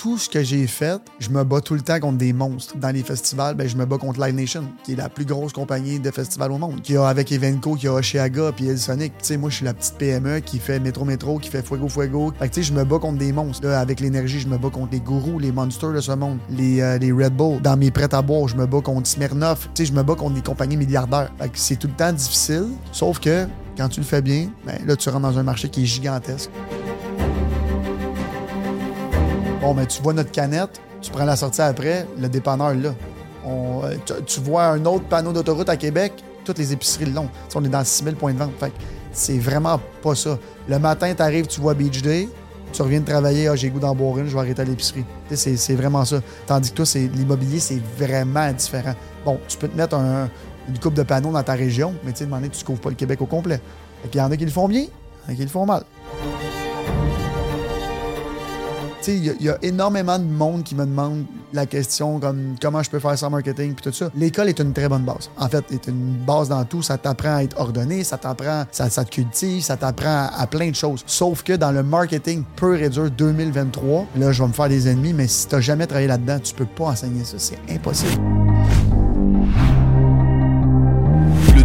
tout ce que j'ai fait, je me bats tout le temps contre des monstres. Dans les festivals, ben, je me bats contre Live Nation, qui est la plus grosse compagnie de festivals au monde. Qui a avec Evenco, qui a Oshiaga, puis Sonic. Tu sais, moi, je suis la petite PME qui fait Métro Métro, qui fait Fuego Fuego. Fait que, tu sais, je me bats contre des monstres. Là, avec l'énergie, je me bats contre les gourous, les monsters de ce monde, les, euh, les Red Bull. Dans mes prêts à boire, je me bats contre Smirnoff. Tu sais, je me bats contre des compagnies milliardaires. C'est tout le temps difficile. Sauf que, quand tu le fais bien, ben, là, tu rentres dans un marché qui est gigantesque. Bon, mais tu vois notre canette, tu prends la sortie après, le dépanneur là. Euh, tu, vois un autre panneau d'autoroute à Québec, toutes les épiceries le long. On est dans 6000 points de vente. Fait c'est vraiment pas ça. Le matin, tu arrives, tu vois Beach Day, tu reviens de travailler, ah, j'ai goût d'en boire une, je vais arrêter à l'épicerie. C'est vraiment ça. Tandis que toi, l'immobilier, c'est vraiment différent. Bon, tu peux te mettre un- une coupe de panneaux dans ta région, mais tu sais, demander, tu ne couvres pas le Québec au complet. Il y en a qui le font bien, il y a qui le font mal. Il y, a- énormément de monde qui me demande la question comme comment je peux faire ça marketing puis tout ça. L'école est une très bonne base. En fait, est une base dans tout. Ça t'apprend à être ordonné, ça t'apprend, ça, te cultive, ça t'apprend à, à plein de choses. Sauf que dans le marketing pur et dur 2023, là, je vais me faire des ennemis, mais si t'as jamais travaillé là-dedans, tu peux pas enseigner ça. C'est impossible.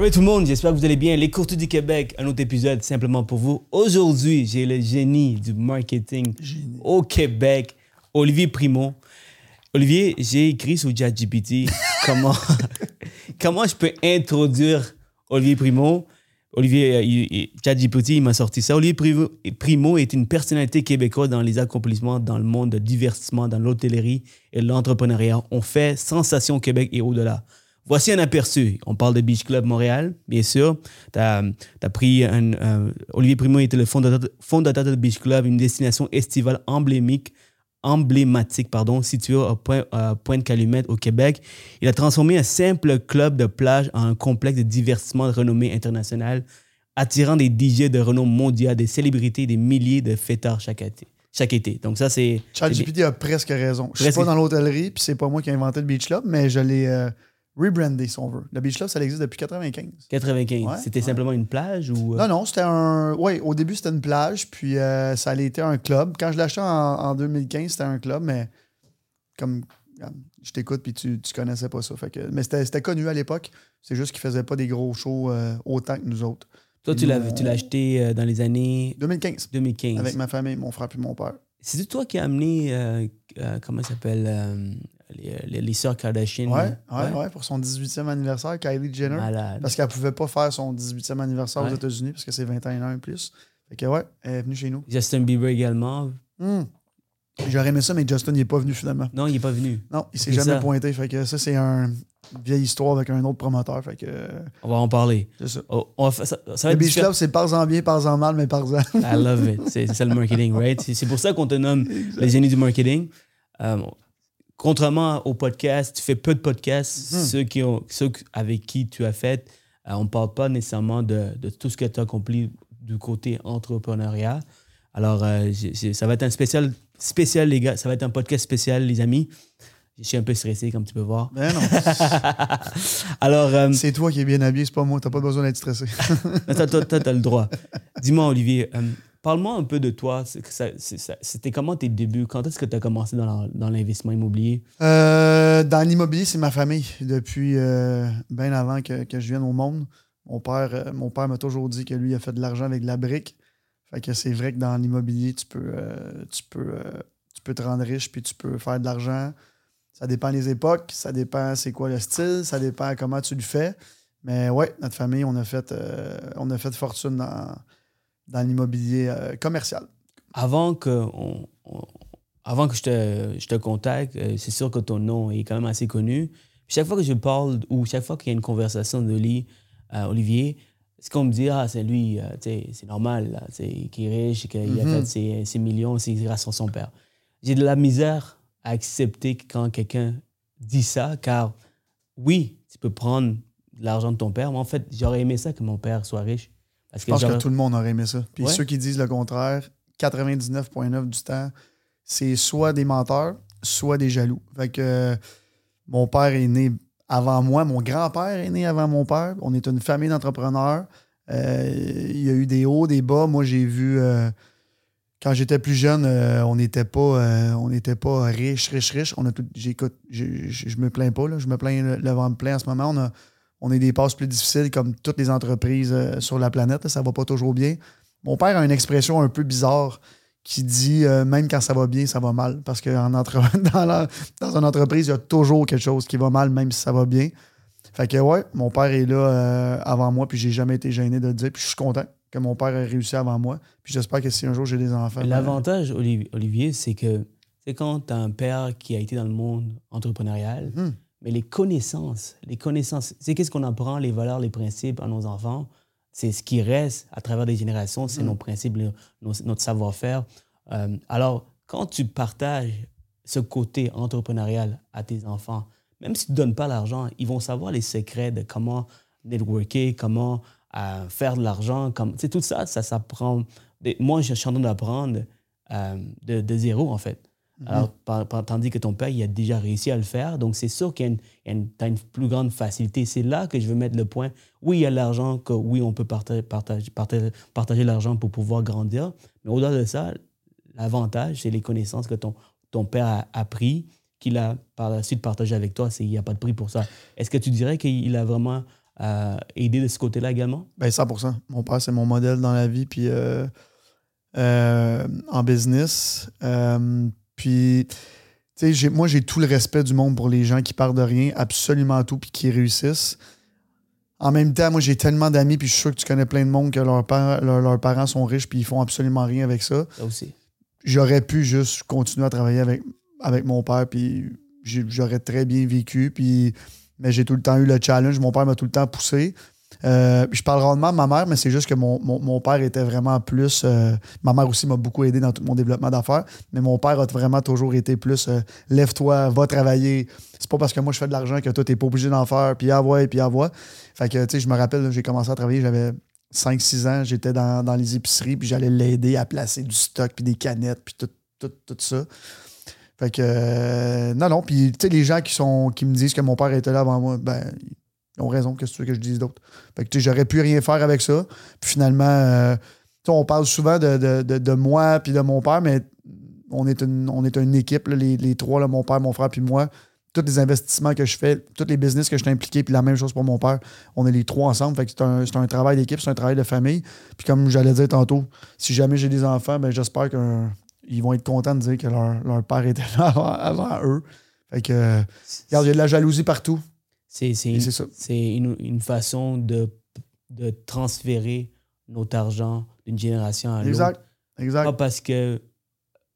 Alright tout le monde, j'espère que vous allez bien. Les courtiers du Québec, un autre épisode simplement pour vous. Aujourd'hui, j'ai le génie du marketing au Québec, Olivier Primo. Olivier, j'ai écrit sur ChatGPT comment, comment je peux introduire Olivier Primo. Olivier, euh, ChatGPT, il m'a sorti ça. Olivier Primo, Primo est une personnalité québécoise dans les accomplissements dans le monde de divertissement, dans l'hôtellerie et l'entrepreneuriat. On fait sensation au Québec et au-delà. Voici un aperçu. On parle de Beach Club Montréal, bien sûr. Tu as, pris un. euh, Olivier Primo était le fondateur, fondateur de Beach Club, une destination estivale emblémique, emblématique, pardon, située à Point- à Pointe-Calumet, au Québec. Il a transformé un simple club de plage en un complexe de divertissement de renommée internationale, attirant des DJ de renom mondial, des célébrités, des milliers de fêtards chaque été. Chaque été. Donc, ça, c'est. ChatGPT a presque raison. Je suis Presque. pas dans l'hôtellerie, puis c'est pas moi qui ai inventé le Beach Club, mais je l'ai euh, rebrandé, si on veut. Le Beach Club, ça existe depuis 95. 95. Ouais, C'était ouais. simplement une plage ou. euh, Non, non, c'était un. Oui, au début, c'était une plage, puis euh, ça allait été un club. Quand je acheté en, en 2015, c'était un club, mais comme je t'écoute, puis tu, tu connaissais pas ça. Fait que, mais c'était c'était connu à l'époque. C'est juste qu'ils faisaient pas des gros shows euh, autant que nous autres. Toi, tu l'as, on- tu l'as acheté dans les années 2015, 2015. avec ma famille, mon frère puis mon père. C'est toi qui as amené, euh, euh, comment ça s'appelle, les, les, les sœurs Kardashian. Ouais, euh, ouais, ouais, pour son 18e anniversaire, Kylie Jenner. Malade. Parce qu'elle pouvait pas faire son 18e anniversaire aux. États-Unis parce que c'est 21 ans et plus. Fait que ouais, elle est venue chez nous. Justin Bieber également. Hmm. J'aurais aimé ça, mais Justin n'est pas venu finalement. Non, il n'est pas venu. Non, il s'est jamais ça. pointé. Fait que ça, c'est un- une vieille histoire avec un autre promoteur. Fait que euh, On va en parler. c'est ça. Oh, on va fa- ça, ça va Le être Beach. Club, c'est par-en bien, par-en mal, mais par-en. I love it. C'est ça le marketing, right? C'est c'est pour ça qu'on te nomme les génies du marketing. Euh, contrairement au podcast, tu fais peu de podcasts. Mhm. Ceux, qui ont, ceux avec qui tu as fait, euh, on ne parle pas nécessairement de, de tout ce que tu as accompli du côté entrepreneuriat. Alors, euh, ça va être un spécial, spécial, les gars. Ça va être un podcast spécial, les amis. Je suis un peu stressé, comme tu peux voir. Ben non. Alors, euh, c'est toi qui es bien habillé, c'est pas moi. T'as pas besoin d'être stressé. t'as le droit. Dis-moi, Olivier, parle-moi un peu de toi. C'était comment tes débuts? Quand est-ce que tu as commencé dans l'investissement immobilier? Euh, dans l'immobilier, c'est ma famille. Depuis euh, bien avant que, je vienne au monde. Mon père, euh, père m'a toujours dit que lui a fait de l'argent avec de la brique. Fait que c'est vrai que dans l'immobilier, tu peux, tu, tu peux te rendre riche puis tu peux faire de l'argent. Ça dépend des époques, ça dépend c'est quoi le style, ça dépend comment tu le fais. Mais ouais, notre famille, on a fait, on a fait fortune dans, dans l'immobilier euh, commercial. Avant que, on- on- avant que je, te, je te contacte, euh, c'est sûr que ton nom est quand même assez connu. Chaque fois que je parle ou chaque fois qu'il y a une conversation de Oli, euh, Olivier, c'est qu'on me dit, ah, c'est lui, euh, c'est normal, là, tu sais, qui est riche, qu'il a Mhm. fait ses, ses millions, c'est grâce à son père. J'ai de la misère à accepter quand quelqu'un dit ça, car oui, tu peux prendre l'argent de ton père. Moi, en fait, j'aurais aimé ça que mon père soit riche. Parce Je pense que tout le monde aurait aimé ça. Puis Ouais. ceux qui disent le contraire, 99,9 du temps, c'est soit des menteurs, soit des jaloux. Fait que euh, mon père est né avant moi, mon grand-père est né avant mon père. On est une famille d'entrepreneurs. Euh, il y a eu des hauts, des bas. Moi, j'ai vu. euh, quand j'étais plus jeune, on n'était pas, on n'était pas riche, riche, riche. On a tout, j'écoute, je, je- je me plains pas, là. je me plains, le, le vent me plaint en ce moment. On a, on a des passes plus difficiles comme toutes les entreprises euh, sur la planète. là. ça va pas toujours bien. Mon père a une expression un peu bizarre qui dit euh, même quand ça va bien, ça va mal. Parce que en entre- dans, la- dans une entreprise, il y a toujours quelque chose qui va mal, même si ça va bien. Fait que ouais, mon père est là euh, avant moi, puis j'ai jamais été gêné de le dire. Puis je suis content que mon père ait réussi avant moi. Puis j'espère que si un jour j'ai des enfants. ben, L'avantage, Olivier, c'est que c'est quand tu as un père qui a été dans le monde entrepreneurial, Mhm. Mais les connaissances, les connaissances, c'est qu'est-ce qu'on apprend, les valeurs, les principes à nos enfants? C'est ce qui reste à travers des générations, c'est Mhm. nos principes, nos- notre savoir-faire. Euh, alors, quand tu partages ce côté entrepreneurial à tes enfants, même si tu ne donnes pas l'argent, ils vont savoir les secrets de comment networker, comment euh, faire de l'argent. Comme, sais, tout ça, ça s'apprend. Moi, je suis en train d'apprendre euh, de, de zéro, en fait. Alors, par- par- tandis que ton père, il a déjà réussi à le faire. Donc, c'est sûr qu'il y a une, plus grande facilité. C'est là que je veux mettre le point. Oui, il y a l'argent, que oui, on peut partager, partager, partager, partager l'argent pour pouvoir grandir. Mais au-delà de ça, l'avantage, c'est les connaissances que ton, ton père a appris, qu'il a par la suite partagé avec toi. Il n'y a pas de prix pour ça. Est-ce que tu dirais qu'il a vraiment euh, aidé de ce côté-là également? Ben 100 Mon père, c'est mon modèle dans la vie, puis euh, euh, en business. Puis, tu sais, moi, j'ai tout le respect du monde pour les gens qui partent de rien, absolument tout, puis qui réussissent. En même temps, moi, j'ai tellement d'amis, puis je suis sûr que tu connais plein de monde que leurs parents, leurs- leurs parents sont riches, puis ils font absolument rien avec ça. Ça aussi. J'aurais pu juste continuer à travailler avec, avec mon père, puis j'aurais très bien vécu, puis mais j'ai tout le temps eu le challenge. Mon père m'a tout le temps poussé. Euh, je parle rarement de ma mère, mais c'est juste que mon, mon- père était vraiment plus. euh, ma mère aussi m'a beaucoup aidé dans tout mon développement d'affaires, mais mon père a vraiment toujours été plus euh, lève-toi, va travailler. C'est pas parce que moi je fais de l'argent que toi t'es pas obligé d'en faire, puis ouais, puis ouais. Fait que tu sais, je me rappelle, j'ai commencé à travailler, j'avais 5-6 ans, j'étais dans, dans les épiceries, puis j'allais l'aider à placer du stock, puis des canettes, puis tout, tout, tout ça. Fait que, non, non. Puis, tu sais, les gens qui, sont, qui me disent que mon père était là avant moi, ben, ils ont raison. Qu'est-ce que tu veux que je dise d'autre? Fait que, j'aurais pu rien faire avec ça. Puis, finalement, euh, on parle souvent de, moi puis de mon père, mais on est une, équipe, les, trois, mon père, mon frère puis moi. Tous les investissements que je fais, tous les business que je suis impliqué, puis la même chose pour mon père, on est les trois ensemble. Fait que c'est un, travail d'équipe, c'est un travail de famille. Puis comme j'allais dire tantôt, si jamais j'ai des enfants, ben j'espère qu'ils vont être contents de dire que leur, leur père était là avant, eux. Fait euh, regarde, il y a de la jalousie partout. C'est une, une, une façon de, de transférer notre argent d'une génération à l'autre. Exact. Exact. Pas parce que.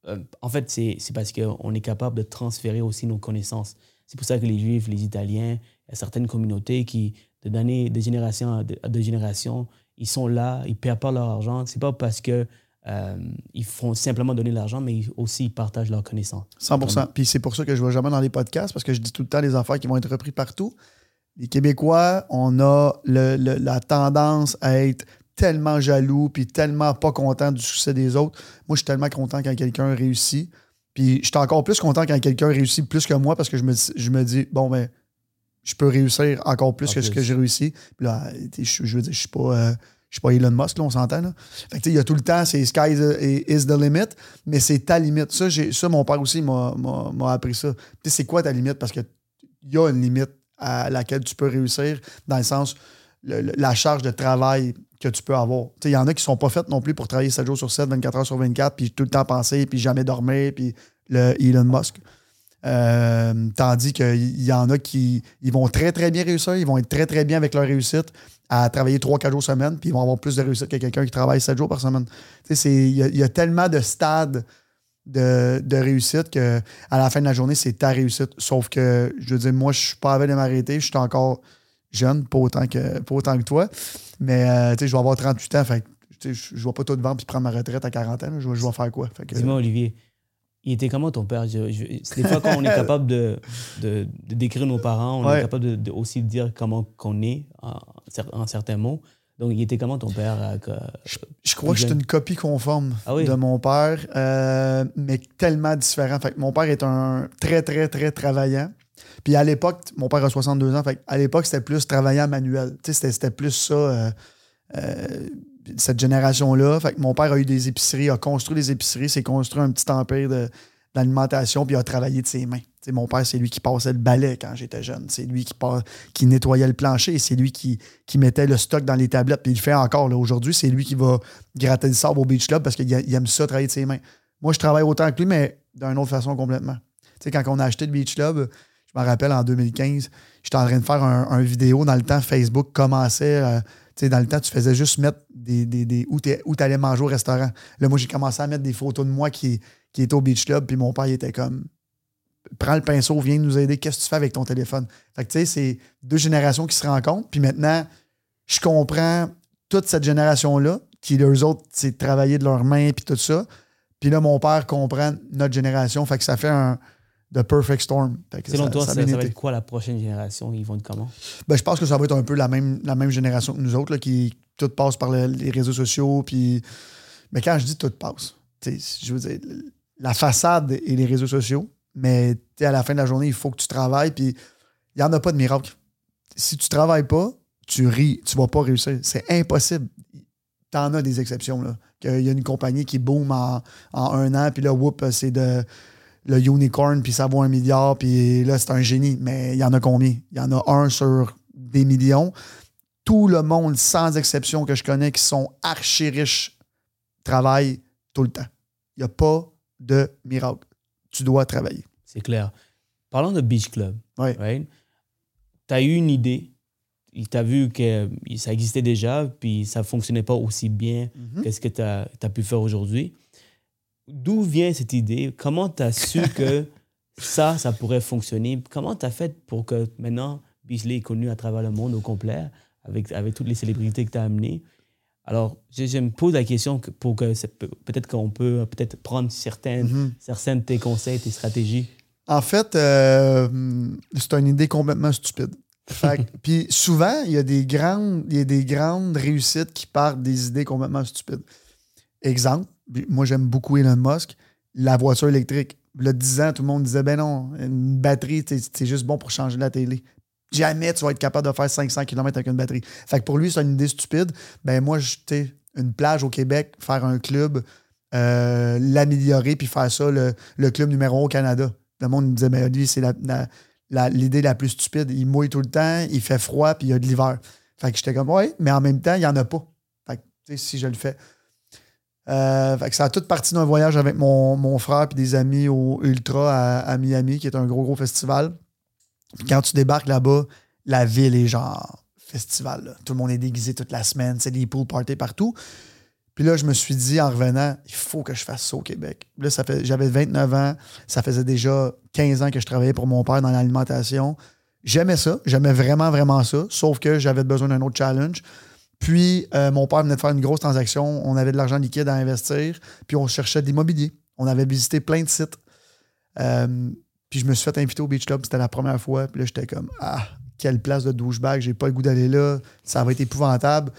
euh, en fait, c'est parce qu'on est capable de transférer aussi nos connaissances. C'est pour ça que les Juifs, les Italiens, il y a certaines communautés qui, de d'année de génération à de, génération, ils sont là, ils ne perdent pas leur argent. C'est pas parce que euh, ils font simplement donner l'argent, mais aussi ils partagent leurs connaissances. 100% Puis c'est pour ça que je ne vais jamais dans les podcasts parce que je dis tout le temps des affaires qui vont être reprises partout. Les Québécois, on a le- le- la tendance à être tellement jaloux puis tellement pas content du succès des autres. Moi, je suis tellement content quand quelqu'un réussit. Puis je suis encore plus content quand quelqu'un réussit plus que moi parce que je me, dis- je me dis, bon, ben, je peux réussir encore plus En que ce que j'ai réussi. Puis là, je veux dire, je suis pas. euh, je suis pas Elon Musk, là, on s'entend. Il y a tout le temps, c'est sky is the, limit, mais c'est ta limite. Ça, j'ai, ça mon père aussi m'a, appris ça. C'est quoi ta limite? Parce qu'il y a une limite à laquelle tu peux réussir, dans le sens, le- la charge de travail que tu peux avoir. Il y en a qui sont pas faites non plus pour travailler 7 jours sur 7, 24 heures sur 24, puis tout le temps penser, puis jamais dormir, puis le Elon Musk. Euh, tandis qu'il y en a qui ils vont très, très bien réussir, ils vont être très, très bien avec leur réussite à travailler 3-4 jours semaine, puis ils vont avoir plus de réussite que quelqu'un qui travaille 7 jours par semaine. Il y, a- tellement de stades de, de réussite que à la fin de la journée, c'est ta réussite. Sauf que, je veux dire, moi, je suis pas avec de m'arrêter, je suis encore jeune, pas autant que, autant que toi, mais euh, je vais avoir 38 ans, fait je je vais pas tout vendre puis prendre ma retraite à 40 ans, je, vais- faire quoi? Dis-moi, Olivier, Il était comment ton père je, je, Des fois, quand on est capable de, de, de décrire nos parents, on Ouais. est capable de, de aussi dire comment qu'on est en, en certains mots. Donc, il était comment ton père euh, que- Je crois que je suis une copie conforme Ah oui? de mon père, euh, mais tellement différent. Fait que mon père est un très, très, très travaillant. Puis à l'époque, mon père a 62 ans, fait à l'époque, c'était plus travaillant manuel. C'était- c'était plus ça, euh, cette génération-là. Fait que mon père a eu des épiceries, a construit des épiceries, s'est construit un petit empire d'alimentation, puis a travaillé de ses mains. Mon père, c'est lui qui passait le balai quand j'étais jeune. C'est lui qui, qui nettoyait le plancher. C'est lui qui, mettait le stock dans les tablettes. Puis il le fait encore. Aujourd'hui, c'est lui qui va gratter le sable au Beach Club parce qu'il aime ça, travailler de ses mains. Moi, je travaille autant que lui, mais d'une autre façon complètement. Quand on a acheté le Beach Club, je me rappelle en 2015, j'étais en train de faire un, vidéo. Dans le temps, Facebook commençait. euh, dans le temps, tu faisais juste mettre des, des, des- où tu allais manger au restaurant. Là, moi, j'ai commencé à mettre des photos de moi qui, qui était au Beach Club, puis mon père, il était comme prends le pinceau, viens nous aider, qu'est-ce que tu fais avec ton téléphone? Fait que tu sais, c'est deux générations qui se rencontrent, puis maintenant, je comprends toute cette génération-là, qui, eux autres, c'est travailler de leurs mains, puis tout ça. Puis là, mon père comprend notre génération, fait que ça fait un The Perfect Storm. Selon ça- toi, ça va être quoi la prochaine génération? Ils vont être comment? Ben, je pense que ça va être un peu la même, la même génération que nous autres, là, qui tout passe par le- les réseaux sociaux. Puis... Mais quand je dis tout passe, je veux dire, la façade et les réseaux sociaux, mais à la fin de la journée, il faut que tu travailles. Puis il n'y en a pas de miracle. Si tu travailles pas, tu ris, tu vas pas réussir. C'est impossible. Tu en as des exceptions. Là. Qu'il y a une compagnie qui boom en, en un an, puis là, whoop, c'est de le unicorn, puis ça vaut un milliard, puis là, c'est un génie. Mais il y en a combien? Il y en a un sur des millions. Tout le monde, sans exception que je connais, qui sont archi riches, travaillent tout le temps. Il n'y a pas de miracle. Tu dois travailler. C'est clair. Parlons de Beach Club. Ouais. right? Tu as eu une idée. Tu as vu que ça existait déjà, puis ça ne fonctionnait pas aussi bien Mhm. que ce que tu as, pu faire aujourd'hui. D'où vient cette idée? Comment tu as su que ça, ça pourrait fonctionner? Comment tu as fait pour que maintenant Beasley est connu à travers le monde au complet, avec, avec toutes les célébrités que tu as amenées? Alors, je, je me pose la question que- pour que peut-être qu'on peut peut-être prendre certaines, Mhm. certains de tes conseils, tes stratégies. En fait, euh, c'est une idée complètement stupide. Puis souvent, il y, a des grandes, il y a des grandes réussites qui partent des idées complètement stupides. Exemple, moi j'aime beaucoup Elon Musk, la voiture électrique. Le 10 ans, tout le monde disait ben non, une batterie, c'est juste bon pour changer la télé. Jamais tu vas être capable de faire 500 km avec une batterie. Fait que pour lui, c'est une idée stupide. Ben moi, sais, une plage au Québec, faire un club, euh, l'améliorer, puis faire ça, le, le club numéro 1 au Canada. Le monde me disait, ben lui, c'est la- la- la- l'idée la, plus stupide. Il mouille tout le temps, il fait froid, puis il y a de l'hiver. Fait que j'étais comme, ouais, mais en même temps, il n'y en a pas. Fait que, si je le fais. Euh, ça a toute partie d'un voyage avec mon, mon frère puis des amis au Ultra à, Miami, qui est un gros, gros festival. Puis quand tu débarques là-bas, la ville est genre festival. Tout le monde est déguisé toute la semaine, c'est des pool parties partout. Puis là, je me suis dit en revenant, il faut que je fasse ça au Québec. Là, ça fait, j'avais 29 ans, ça faisait déjà 15 ans que je travaillais pour mon père dans l'alimentation. J'aimais ça, j'aimais vraiment, vraiment ça, sauf que j'avais besoin d'un autre challenge. Puis, euh, mon père venait de faire une grosse transaction, on avait de l'argent liquide à investir, puis on cherchait de l'immobilier. On avait visité plein de sites. Euh, puis je me suis fait inviter au Beach Club, c'était la première fois. Puis là, j'étais comme, ah, quelle place de douchebag, j'ai pas le goût d'aller là, ça va être épouvantable.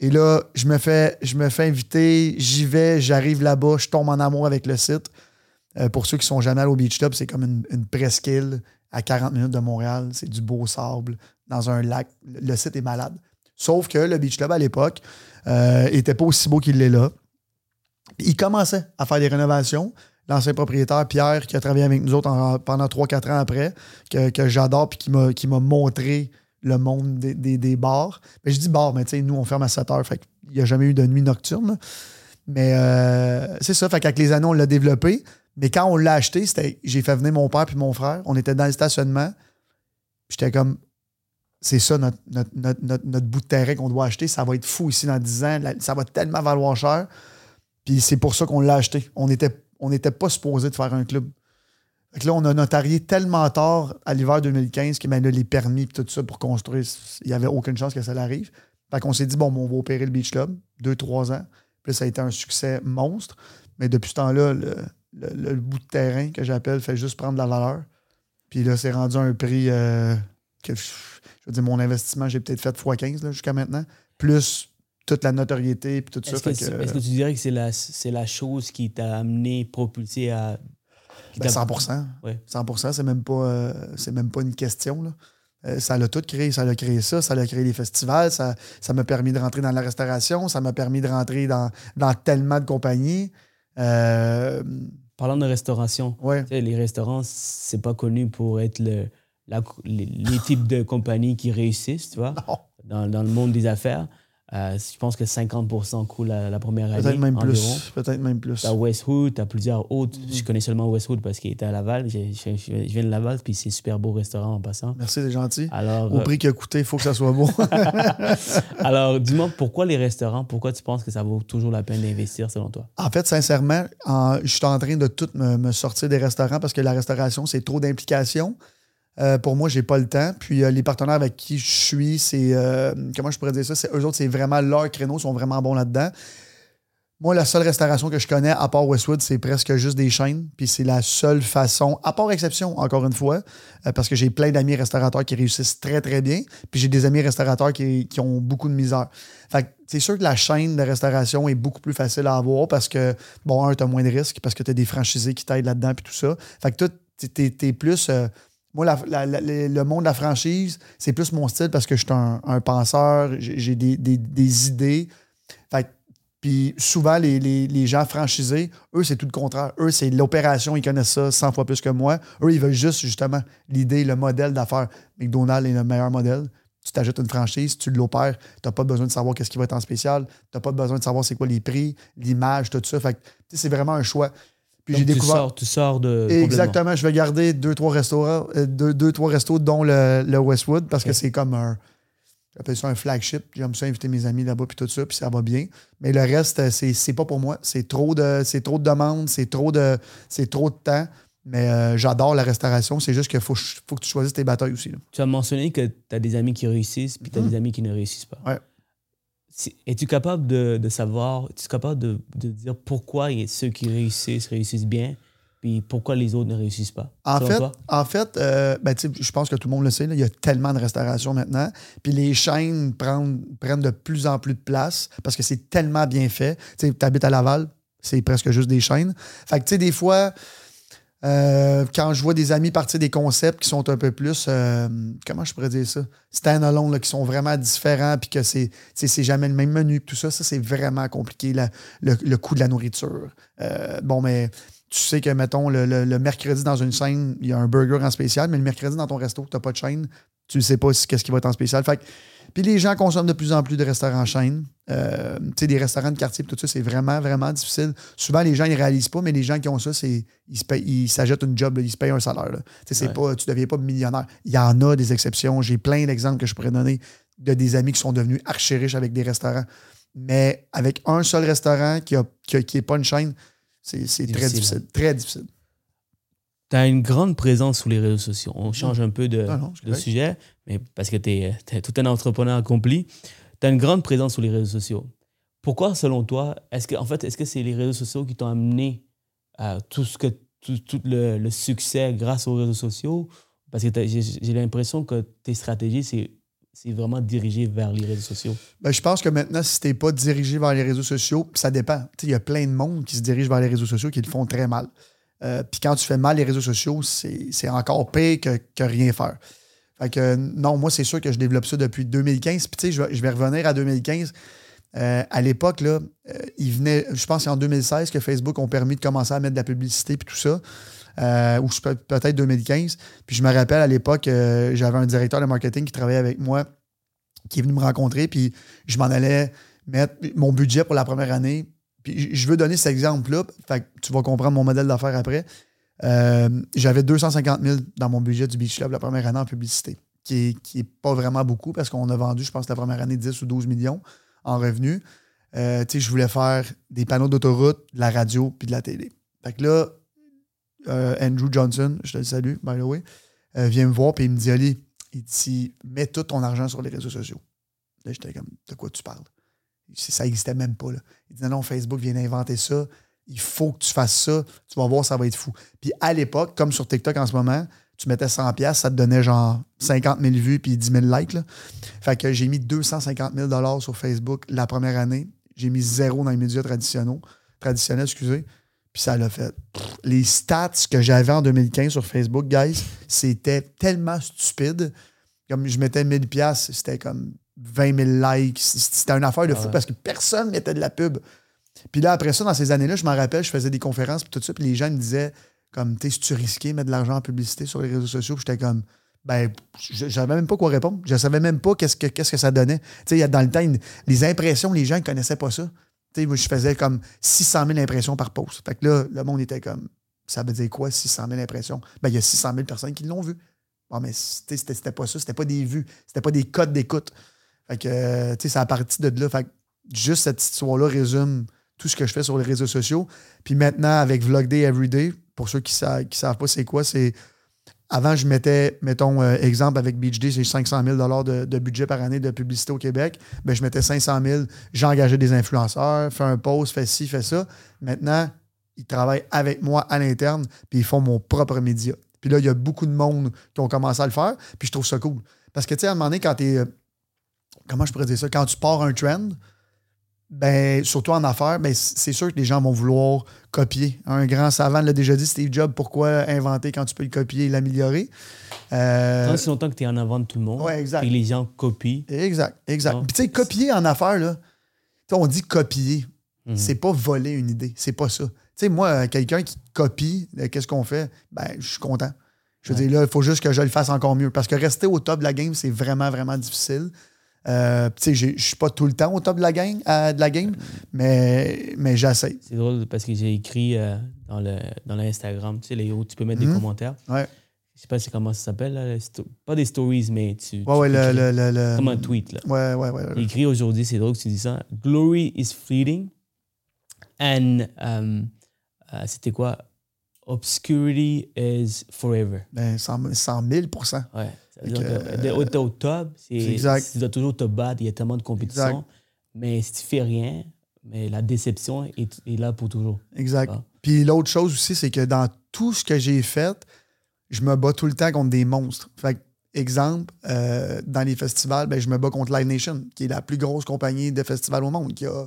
Et là, je me fais, je me fais inviter, j'y vais, j'arrive là-bas, je tombe en amour avec le site. Euh, pour ceux qui sont jamais allés au Beach Club, c'est comme une, presqu'île à 40 minutes de Montréal. C'est du beau sable dans un lac. Le site est malade. Sauf que le Beach Club à l'époque euh, était pas aussi beau qu'il l'est là. Il commençait à faire des rénovations. L'ancien propriétaire, Pierre, qui a travaillé avec nous autres en- pendant 3-4 ans après, que, que j'adore puis qui m'a, montré le monde des, des- bars. Mais je dis bar, mais tu nous, on ferme à 7 heures. Qu'il n'y a jamais eu de nuit nocturne. Mais euh, c'est ça. Fait qu'avec les années, on l'a développé. Mais quand on l'a acheté, j'ai fait venir mon père puis mon frère. On était dans le stationnement. J'étais comme, c'est ça notre, notre, notre- notre- bout de terrain qu'on doit acheter. Ça va être fou ici dans 10 ans. Ça va tellement valoir cher. Puis c'est pour ça qu'on l'a acheté. On n'était on n'était pas supposé de faire un club. Là, on a notarié tellement tard à l'hiver 2015 que ben, les permis et tout ça pour construire, il n'y avait aucune chance que ça l'arrive. Fait qu'on s'est dit, bon, on va opérer le Beach Club, deux, trois ans. Puis ça a été un succès monstre. Mais depuis ce temps-là, le, le, bout de terrain que j'appelle fait juste prendre de la valeur. Puis là, c'est rendu un prix euh, que, je veux dire, mon investissement, j'ai peut-être fait x15 là, jusqu'à maintenant, plus toute la notoriété puis tout ça. Est-ce que, fait c'est- que, est-ce que tu dirais que c'est la, c'est la chose qui t'a amené, propulsé à. qui ben, t'a- 100 Ouais. 100 c'est même, pas, euh, c'est même pas une question. Là. Euh, ça l'a tout créé. Ça l'a créé ça, ça l'a créé les festivals, ça, ça m'a permis de rentrer dans la restauration, ça m'a permis de rentrer dans, dans tellement de compagnies. Euh, Parlant de restauration, ouais. les restaurants, c'est pas connu pour être le, la- les, les types de compagnies qui réussissent, tu vois, dans, dans le monde des affaires. Euh, je pense que 50% coulent la, la première année. Peut-être même environ. plus. Peut-être même plus. T'as Westwood, t'as plusieurs autres. Mhm. Je connais seulement Westwood parce qu'il était à Laval. Je, je- je viens de Laval, puis c'est un super beau restaurant en passant. Merci, c'est gentil. Alors, Au euh, prix qu'il a coûté, il faut que ça soit beau. alors dis-moi, pourquoi les restaurants? Pourquoi tu penses que ça vaut toujours la peine d'investir selon toi? En fait, sincèrement, en- je suis en train de tout me, me sortir des restaurants parce que la restauration, c'est trop d'implications. Euh, pour moi, j'ai pas le temps. Puis euh, les partenaires avec qui je suis, c'est. euh, comment je pourrais dire ça? C'est, eux autres, c'est vraiment leur créneau, sont vraiment bons là-dedans. Moi, la seule restauration que je connais, à part Westwood, c'est presque juste des chaînes. Puis c'est la seule façon, à part exception, encore une fois, parce que j'ai plein d'amis restaurateurs qui réussissent très, très bien. Puis j'ai des amis restaurateurs qui, qui ont beaucoup de misère. Fait que c'est sûr que la chaîne de restauration est beaucoup plus facile à avoir parce que, bon, un, tu as moins de risques parce que tu as des franchisés qui t'aident là-dedans puis tout ça. Fait que toi, t'es, t'es plus. Moi, le monde de la franchise, c'est plus mon style parce que je suis un, penseur, j'ai des, des- idées. Puis souvent, les, les- gens franchisés, eux, c'est tout le contraire. Eux, c'est l'opération, ils connaissent ça 100 fois plus que moi. Eux, ils veulent juste, justement, l'idée, le modèle d'affaires. McDonald's est le meilleur modèle. Tu t'ajoutes une franchise, tu l'opères, tu n'as pas besoin de savoir qu'est-ce qui va être en spécial, tu n'as pas besoin de savoir c'est quoi les prix, l'image, tout ça. Fait c'est vraiment un choix. Puis j'ai découvert. Tu sors, tu sors de. Exactement, je vais garder deux, trois restaurants, euh, deux, deux, trois restos, dont le, le Westwood, parce que c'est comme un. J'appelle ça un flagship. J'aime ça inviter mes amis là-bas puis tout ça, puis ça va bien. Mais le reste, euh, c'est, c'est pas pour moi. C'est trop de, c'est trop de demandes, c'est trop de, c'est trop de temps. Mais euh, j'adore la restauration. C'est juste qu'il faut, faut que tu choisisses tes batailles aussi. là. Tu as mentionné que tu as des amis qui réussissent, puis tu as Mhm. des amis qui ne réussissent pas. Ouais. Es-tu capable de, de savoir, es-tu capable de, de dire pourquoi ceux qui réussissent réussissent bien, puis pourquoi les autres ne réussissent pas? En fait, en fait euh, ben, tu sais, je pense que tout le monde le sait, là, il y a tellement de restauration maintenant. Puis les chaînes prennent, prennent de plus en plus de place parce que c'est tellement bien fait. Tu habites à Laval, c'est presque juste des chaînes. Fait que, tu sais, des fois, euh, quand je vois des amis partir des concepts qui sont un peu plus, euh, comment je pourrais dire ça, stand-alone, qui sont vraiment différents, puis que c'est, jamais le même menu, tout ça, ça, c'est vraiment compliqué, le, coût de la nourriture. Euh, bon, mais tu sais que, mettons, le mercredi dans une chaîne, il y a un burger en spécial, mais le mercredi dans ton resto, tu n'as pas de chaîne, tu ne sais pas si- qu'est-ce qui va être en spécial. Fait que- puis les gens consomment de plus en plus de restaurants chaînes. Euh, tu sais, des restaurants de quartier, tout ça, c'est vraiment, vraiment difficile. Souvent, les gens, ils réalisent pas, mais les gens qui ont ça, c'est ils s'achètent une job, là, ils se payent un salaire. là. Tu sais, c'est Ouais. pas, tu ne deviens pas millionnaire. Il y en a des exceptions. J'ai plein d'exemples que je pourrais donner de des amis qui sont devenus archi riches avec des restaurants. Mais avec un seul restaurant qui n'est qui a- qui est pas une chaîne, c'est très difficile. Très difficile. Tu as une grande présence sur les réseaux sociaux. On change un peu de, Non, non, c'est de correct. sujet, mais parce que tu es, tout un entrepreneur accompli. Tu as une grande présence sur les réseaux sociaux. Pourquoi, selon toi, est-ce que, en fait, est-ce que c'est les réseaux sociaux qui t'ont amené à tout, ce que, tout, tout le, le succès grâce aux réseaux sociaux? Parce que j'ai l'impression que tes stratégies, c'est c'est vraiment dirigé vers les réseaux sociaux. Ben, je pense que maintenant, si tu n'es pas dirigé vers les réseaux sociaux, ça dépend. Il y a plein de monde qui se dirige vers les réseaux sociaux qui le font très mal. Euh, puis quand tu fais mal les réseaux sociaux, c'est encore pire que, que rien faire. Fait que non, moi, c'est sûr que je développe ça depuis 2015. Puis tu sais, je vais, revenir à 2015. Euh, à l'époque, là, euh, il venait, je pense c'est en 2016 que Facebook ont permis de commencer à mettre de la publicité puis tout ça. Ou peut-être 2015. Puis je me rappelle à l'époque, j'avais un directeur de marketing qui travaillait avec moi, qui est venu me rencontrer, puis je m'en allais mettre mon budget pour la première année. Je- veux donner cet exemple-là, fait que tu vas comprendre mon modèle d'affaires après. Euh, J'avais 250 000 dans mon budget du Beach Club la première année en publicité, qui n'est qui est pas vraiment beaucoup parce qu'on a vendu, je pense, la première année 10 ou 12 millions en revenus. Euh, je voulais faire des panneaux d'autoroute, de la radio puis de la télé. Fait que là, euh, Andrew Johnson, je te le salue, by the way, vient me voir puis il me dit Ali, il dit mets tout ton argent sur les réseaux sociaux. Là, j'étais comme de quoi tu parles? Ça n'existait même pas. Là. Il dit non, Facebook vient d'inventer ça. il faut que tu fasses ça. Tu vas voir, ça va être fou. Puis à l'époque, comme sur TikTok en ce moment, tu mettais 100$, ça te donnait genre 50 000 vues puis 10 000 likes. Là. Fait que j'ai mis 250 000 sur Facebook la première année. J'ai mis zéro dans les médias traditionnels, traditionnels excusez. Puis ça l'a fait. Les stats que j'avais en 2015 sur Facebook, guys, c'était tellement stupide. Comme je mettais 1000 pièces, c'était comme 20 000 likes. C'était une affaire de fou parce que personne mettait de la pub. Puis là, après ça, dans ces années-là, je m'en rappelle, je faisais des conférences, puis tout ça, puis les gens me disaient, comme, tu sais, si tu risquais mettre de l'argent en publicité sur les réseaux sociaux, puis j'étais comme, ben, je savais même pas quoi répondre. Je savais même pas qu'est-ce que, qu'est-ce que ça donnait. Tu sais, dans le temps, les impressions, les gens ne connaissaient pas ça. Tu sais, je faisais comme 600 000 impressions par post. Fait que là, le monde était comme, ça veut dire quoi, 600 000 impressions? Ben, il y a 600 000 personnes qui l'ont vu. Bon, mais c'était pas ça, c'était pas des vues, c'était pas des codes d'écoute. Fait que, tu sais, c'est à partir de là. Fait que juste cette histoire-là résume tout ce que je fais sur les réseaux sociaux. Puis maintenant, avec Vlog Day Everyday, pour ceux qui ne qui savent pas c'est quoi, c'est. Avant, je mettais, mettons, euh, exemple avec Beach Day, c'est 500 000 de, de, budget par année de publicité au Québec. Ben, je mettais 500 000, j'engageais des influenceurs, fais un post, fais ci, fais ça. Maintenant, ils travaillent avec moi à l'interne, puis ils font mon propre média. Puis là, il y a beaucoup de monde qui ont commencé à le faire, puis je trouve ça cool. Parce que, tu sais, à un moment donné, quand tu es. Comment je pourrais dire ça? Quand tu pars un trend, ben, surtout en affaires, ben, c'est sûr que les gens vont vouloir copier. Un grand savant l'a déjà dit, Steve Jobs, pourquoi inventer quand tu peux le copier et l'améliorer? Euh, c'est longtemps que tu es en avant de tout le monde. Ouais, exact. Et les gens copient. Exact, exact. Puis tu sais, copier en affaires, là, on dit copier. Mhm. C'est pas voler une idée. C'est pas ça. Tu sais, moi, quelqu'un qui copie, euh, qu'est-ce qu'on fait? Ben, je suis content. Je veux dire, là, il faut juste que je le fasse encore mieux. Parce que rester au top de la game, c'est vraiment, vraiment difficile. Euh, je ne suis pas tout le temps au top de la game, euh, de la game mais, mais j'essaie. C'est drôle parce que j'ai écrit euh, dans, le, dans l'Instagram, tu sais, les tu peux mettre des mhm. commentaires. Ouais. Je sais pas comment ça s'appelle, pas des stories, mais tu. Ouais, ouais, le, le, le, Comme un tweet. Là. Ouais, ouais, ouais. J'ai écrit aujourd'hui, c'est drôle que tu dis ça. Glory is fleeting. And um, c'était quoi? Obscurity is forever. Ben, 100, 100 000 Ouais. Euh, au top, c'est, tu dois toujours te battre, il y a tellement de compétition. Mais si tu fais rien, mais la déception est, là pour toujours. Exact. Puis l'autre chose aussi, c'est que dans tout ce que j'ai fait, je me bats tout le temps contre des monstres. Fait exemple, euh, dans les festivals, ben, je me bats contre Live Nation, qui est la plus grosse compagnie de festivals au monde, qui a,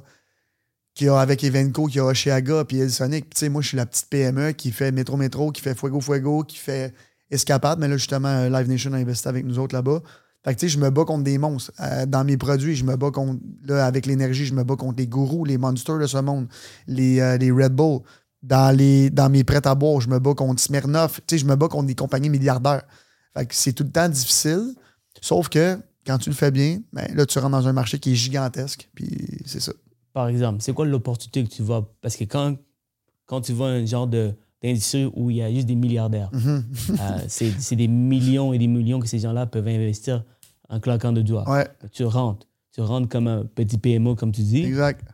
qui a avec Evenco, qui a Oshiaga, puis El Sonic. Tu sais, moi, je suis la petite PME qui fait Métro Métro, qui fait Fuego Fuego, qui fait Escapade, mais là, justement, euh, Live Nation a investi avec nous autres là-bas. Fait que, tu sais, je me bats contre des monstres. Euh, dans mes produits, je me bats contre, là, avec l'énergie, je me bats contre les gourous, les monsters de ce monde, les, euh, les Red Bull. Dans, les, dans mes prêts à boire, je me bats contre Smirnoff. Tu sais, je me bats contre des compagnies milliardaires. Fait que c'est tout le temps difficile. Sauf que, quand tu le fais bien, ben, là, tu rentres dans un marché qui est gigantesque. Puis c'est ça. Par exemple, c'est quoi l'opportunité que tu vois? Parce que quand, quand tu vois un genre de d'industrie où il y a juste des milliardaires. Euh, c'est des millions et des millions que ces gens-là peuvent investir en claquant de doigts. Tu rentres. Tu rentres comme un petit PMO, comme tu dis. Exact.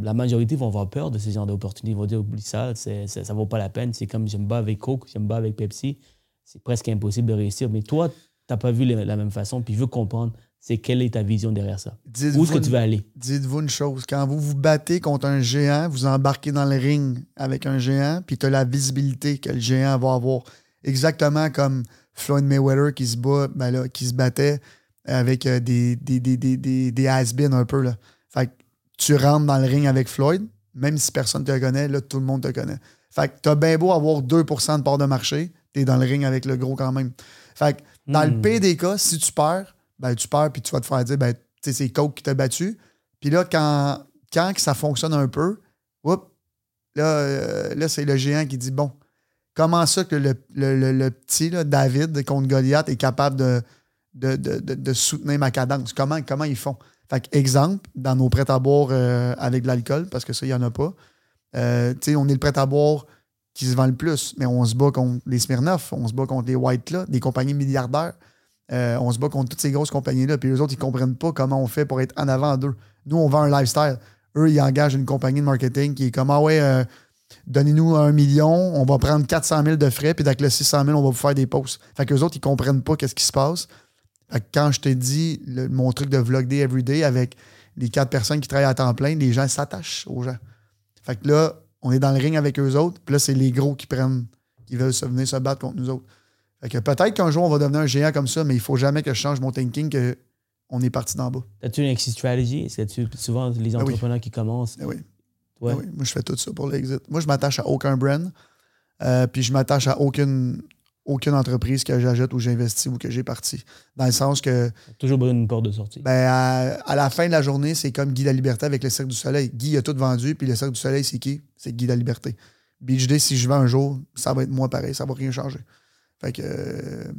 La majorité vont avoir peur de ce genre d'opportunités. Ils vont dire, oublie ça, ça ne vaut pas la peine. C'est comme j'aime pas avec Coke, j'aime pas avec Pepsi. C'est presque impossible de réussir. Mais toi, tu n'as pas vu la même façon, puis je veux comprendre c'est quelle est ta vision derrière ça? Où est-ce que tu veux aller? Dites-vous une chose. Quand vous vous battez contre un géant, vous embarquez dans le ring avec un géant, puis tu as la visibilité que le géant va avoir. Exactement comme Floyd Mayweather qui se, bat, ben là, qui se battait avec euh, des, des, des, des, des has-been un peu. Là. Fait que tu rentres dans le ring avec Floyd, même si personne ne te connaît, là, tout le monde te connaît. Fait que t'as bien beau avoir 2% de part de marché, tu es dans le ring avec le gros quand même. Fait que dans le hmm. pire des cas, si tu perds, ben, tu perds, puis tu vas te faire dire, ben, c'est Coke qui t'a battu. Puis là, quand, quand ça fonctionne un peu, là, euh, là c'est le géant qui dit, bon, comment ça que le, petit David contre Goliath est capable de, de, soutenir ma cadence? Comment, comment ils font? Fait exemple, dans nos prêts à boire euh, avec de l'alcool, parce que ça, il n'y en a pas, euh, on est le prêt à boire qui se vend le plus, mais on se bat contre les Smirnoff, on se bat contre les White là, des compagnies milliardaires. Euh, on se bat contre toutes ces grosses compagnies-là, puis les autres, ils ne comprennent pas comment on fait pour être en avant d'eux. Nous, on vend un lifestyle. Eux, ils engagent une compagnie de marketing qui est comme Ah ouais, euh, donnez-nous un million, on va prendre 400 000 de frais, puis avec le 600 000, on va vous faire des posts. Fait que les autres, ils ne comprennent pas qu'est-ce qui se passe. Fait que quand je te dis mon truc de Vlog Day Everyday avec les quatre personnes qui travaillent à temps plein, les gens s'attachent aux gens. Fait que là, on est dans le ring avec eux autres, puis là, c'est les gros qui prennent, qui veulent venir se battre contre nous autres. Fait que peut-être qu'un jour, on va devenir un géant comme ça, mais il faut jamais que je change mon thinking que on est parti d'en bas. As-tu une exit strategy? Est-ce que tu, souvent, les Ah oui. entrepreneurs qui commencent. Eh oui. Ouais. Ah oui, moi, je fais tout ça pour l'exit. Moi, je m'attache à aucun brand, euh, puis je m'attache à aucune, aucune entreprise que j'achète ou j'investis ou que j'ai parti. Dans le sens que, Toujours d'une porte de sortie. ben, à, à la fin de la journée, c'est comme Guy la Liberté avec le Cirque du Soleil. Guy a tout vendu, puis le Cirque du Soleil, c'est qui? C'est Guy la Liberté. Beach Day, si je vends un jour, ça va être moi pareil, ça va rien changer. Fait que, euh,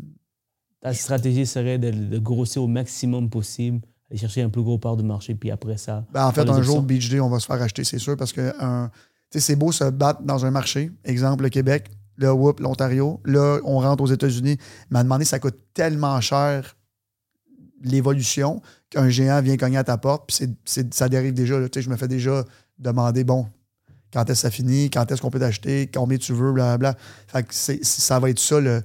Ta stratégie serait de, de grossir au maximum possible, aller chercher un plus gros part de marché, puis après ça. Ben, en fait, un jour. Beach Day, on va se faire acheter, c'est sûr, parce que c'est beau se battre dans un marché. Exemple, le Québec, là, whoop, l'Ontario. Là, on rentre aux États-Unis. Mais à demander, ça coûte tellement cher l'évolution qu'un géant vient cogner à ta porte, puis c'est- c'est- ça dérive déjà. là. Je me fais déjà demander, bon, quand est-ce que ça finit, quand est-ce qu'on peut t'acheter, combien tu veux, blablabla. Fait que c'est- ça va être ça le,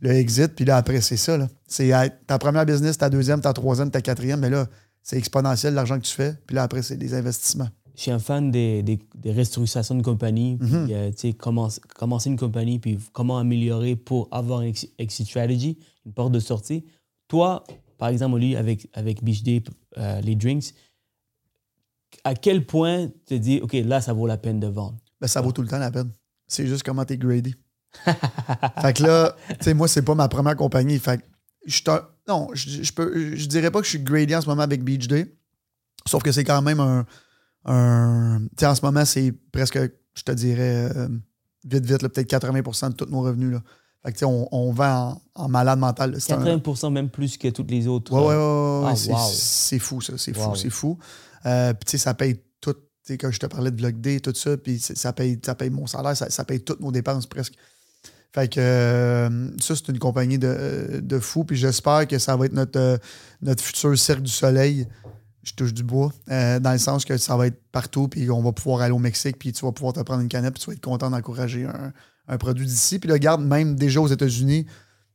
le exit, puis là, après, c'est ça. C'est ta première business, ta deuxième, ta troisième, ta quatrième, mais là, c'est exponentiel l'argent que tu fais, puis là, après, c'est des investissements. Je suis un fan des, des, des restructurations de compagnie, puis, euh, tu sais, commence- commencer une compagnie, puis comment améliorer pour avoir une ex- exit strategy, une porte de sortie. Toi, par exemple, lui, avec, avec Day, euh, les drinks, à quel point tu te dis, OK, là, ça vaut la peine de vendre? Ben, ça vaut tout le temps la peine. C'est juste comment t'es gradé. fait que là, tu sais, moi, c'est pas ma première compagnie. Fait que je Non, je, je peux, je dirais pas que je suis gradé en ce moment avec Beach Day. Sauf que c'est quand même un. un tu sais, en ce moment, c'est presque, je te dirais, euh, vite, vite, peut-être 80% de tous nos revenus. Là. Fait que, tu sais, on, on vend en, en malade mental. là. C'est un- 80% même plus que toutes les autres. Ouais, ouais, euh, ouais, ouais, Ah, c'est, wow. fou, ça. C'est Wow. fou, c'est fou. Euh, puis, tu sais, ça paye tout. Tu sais, quand je te parlais de Vlog Day, tout ça, puis ça paye, ça paye mon salaire, ça, ça paye toutes nos dépenses presque. Fait que euh, ça, c'est une compagnie de, de fou. Puis j'espère que ça va être notre, euh, notre futur Cirque du Soleil. Je touche du bois. euh, dans le sens que ça va être partout. Puis on va pouvoir aller au Mexique. Puis tu vas pouvoir te prendre une canette. Puis tu vas être content d'encourager un, un produit d'ici. Puis là, regarde, même déjà aux États-Unis,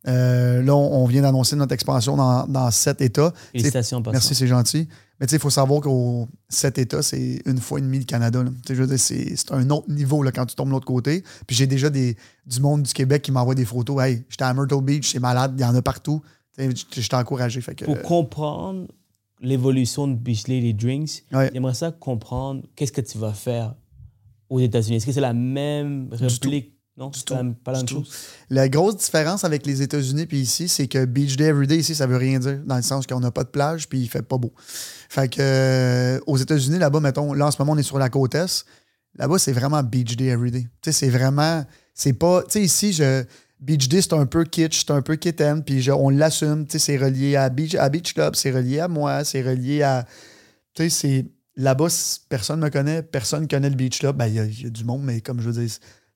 là, on, on vient d'annoncer notre expansion dans, dans sept États. Félicitations. Merci, c'est gentil. Mais tu sais, il faut savoir qu'au cet État, c'est une fois et demie le Canada. c'est un autre niveau là, quand tu tombes de l'autre côté. Puis j'ai déjà des, du monde du Québec qui m'envoie des photos. Hey, j'étais à Myrtle Beach, c'est malade, il y en a partout. J'étais encouragé. Fait que, Pour comprendre l'évolution de Beachley, les drinks, Ouais. j'aimerais ça comprendre qu'est-ce que tu vas faire aux États-Unis. Est-ce que c'est la même réplique? Non, c'est tout. pas la- pas la même chose. La grosse différence avec les États-Unis puis ici, c'est que Beach Day Everyday ici, ça veut rien dire, dans le sens qu'on n'a pas de plage puis il fait pas beau. Fait que euh, aux États-Unis, là-bas, mettons, là en ce moment, on est sur la côte Est. Là-bas, c'est vraiment Beach Day Everyday. Tu sais, c'est vraiment. C'est pas. Tu sais, ici, je. Beach Day, c'est un peu kitsch, c'est un peu kitten, puis je- on l'assume. Tu sais, c'est relié à Beach, à Beach Club, c'est relié à moi, c'est relié à. Tu sais, c'est. Là-bas, personne me connaît, personne connaît le Beach Club. Ben, il y, y a du monde, mais comme je veux dire.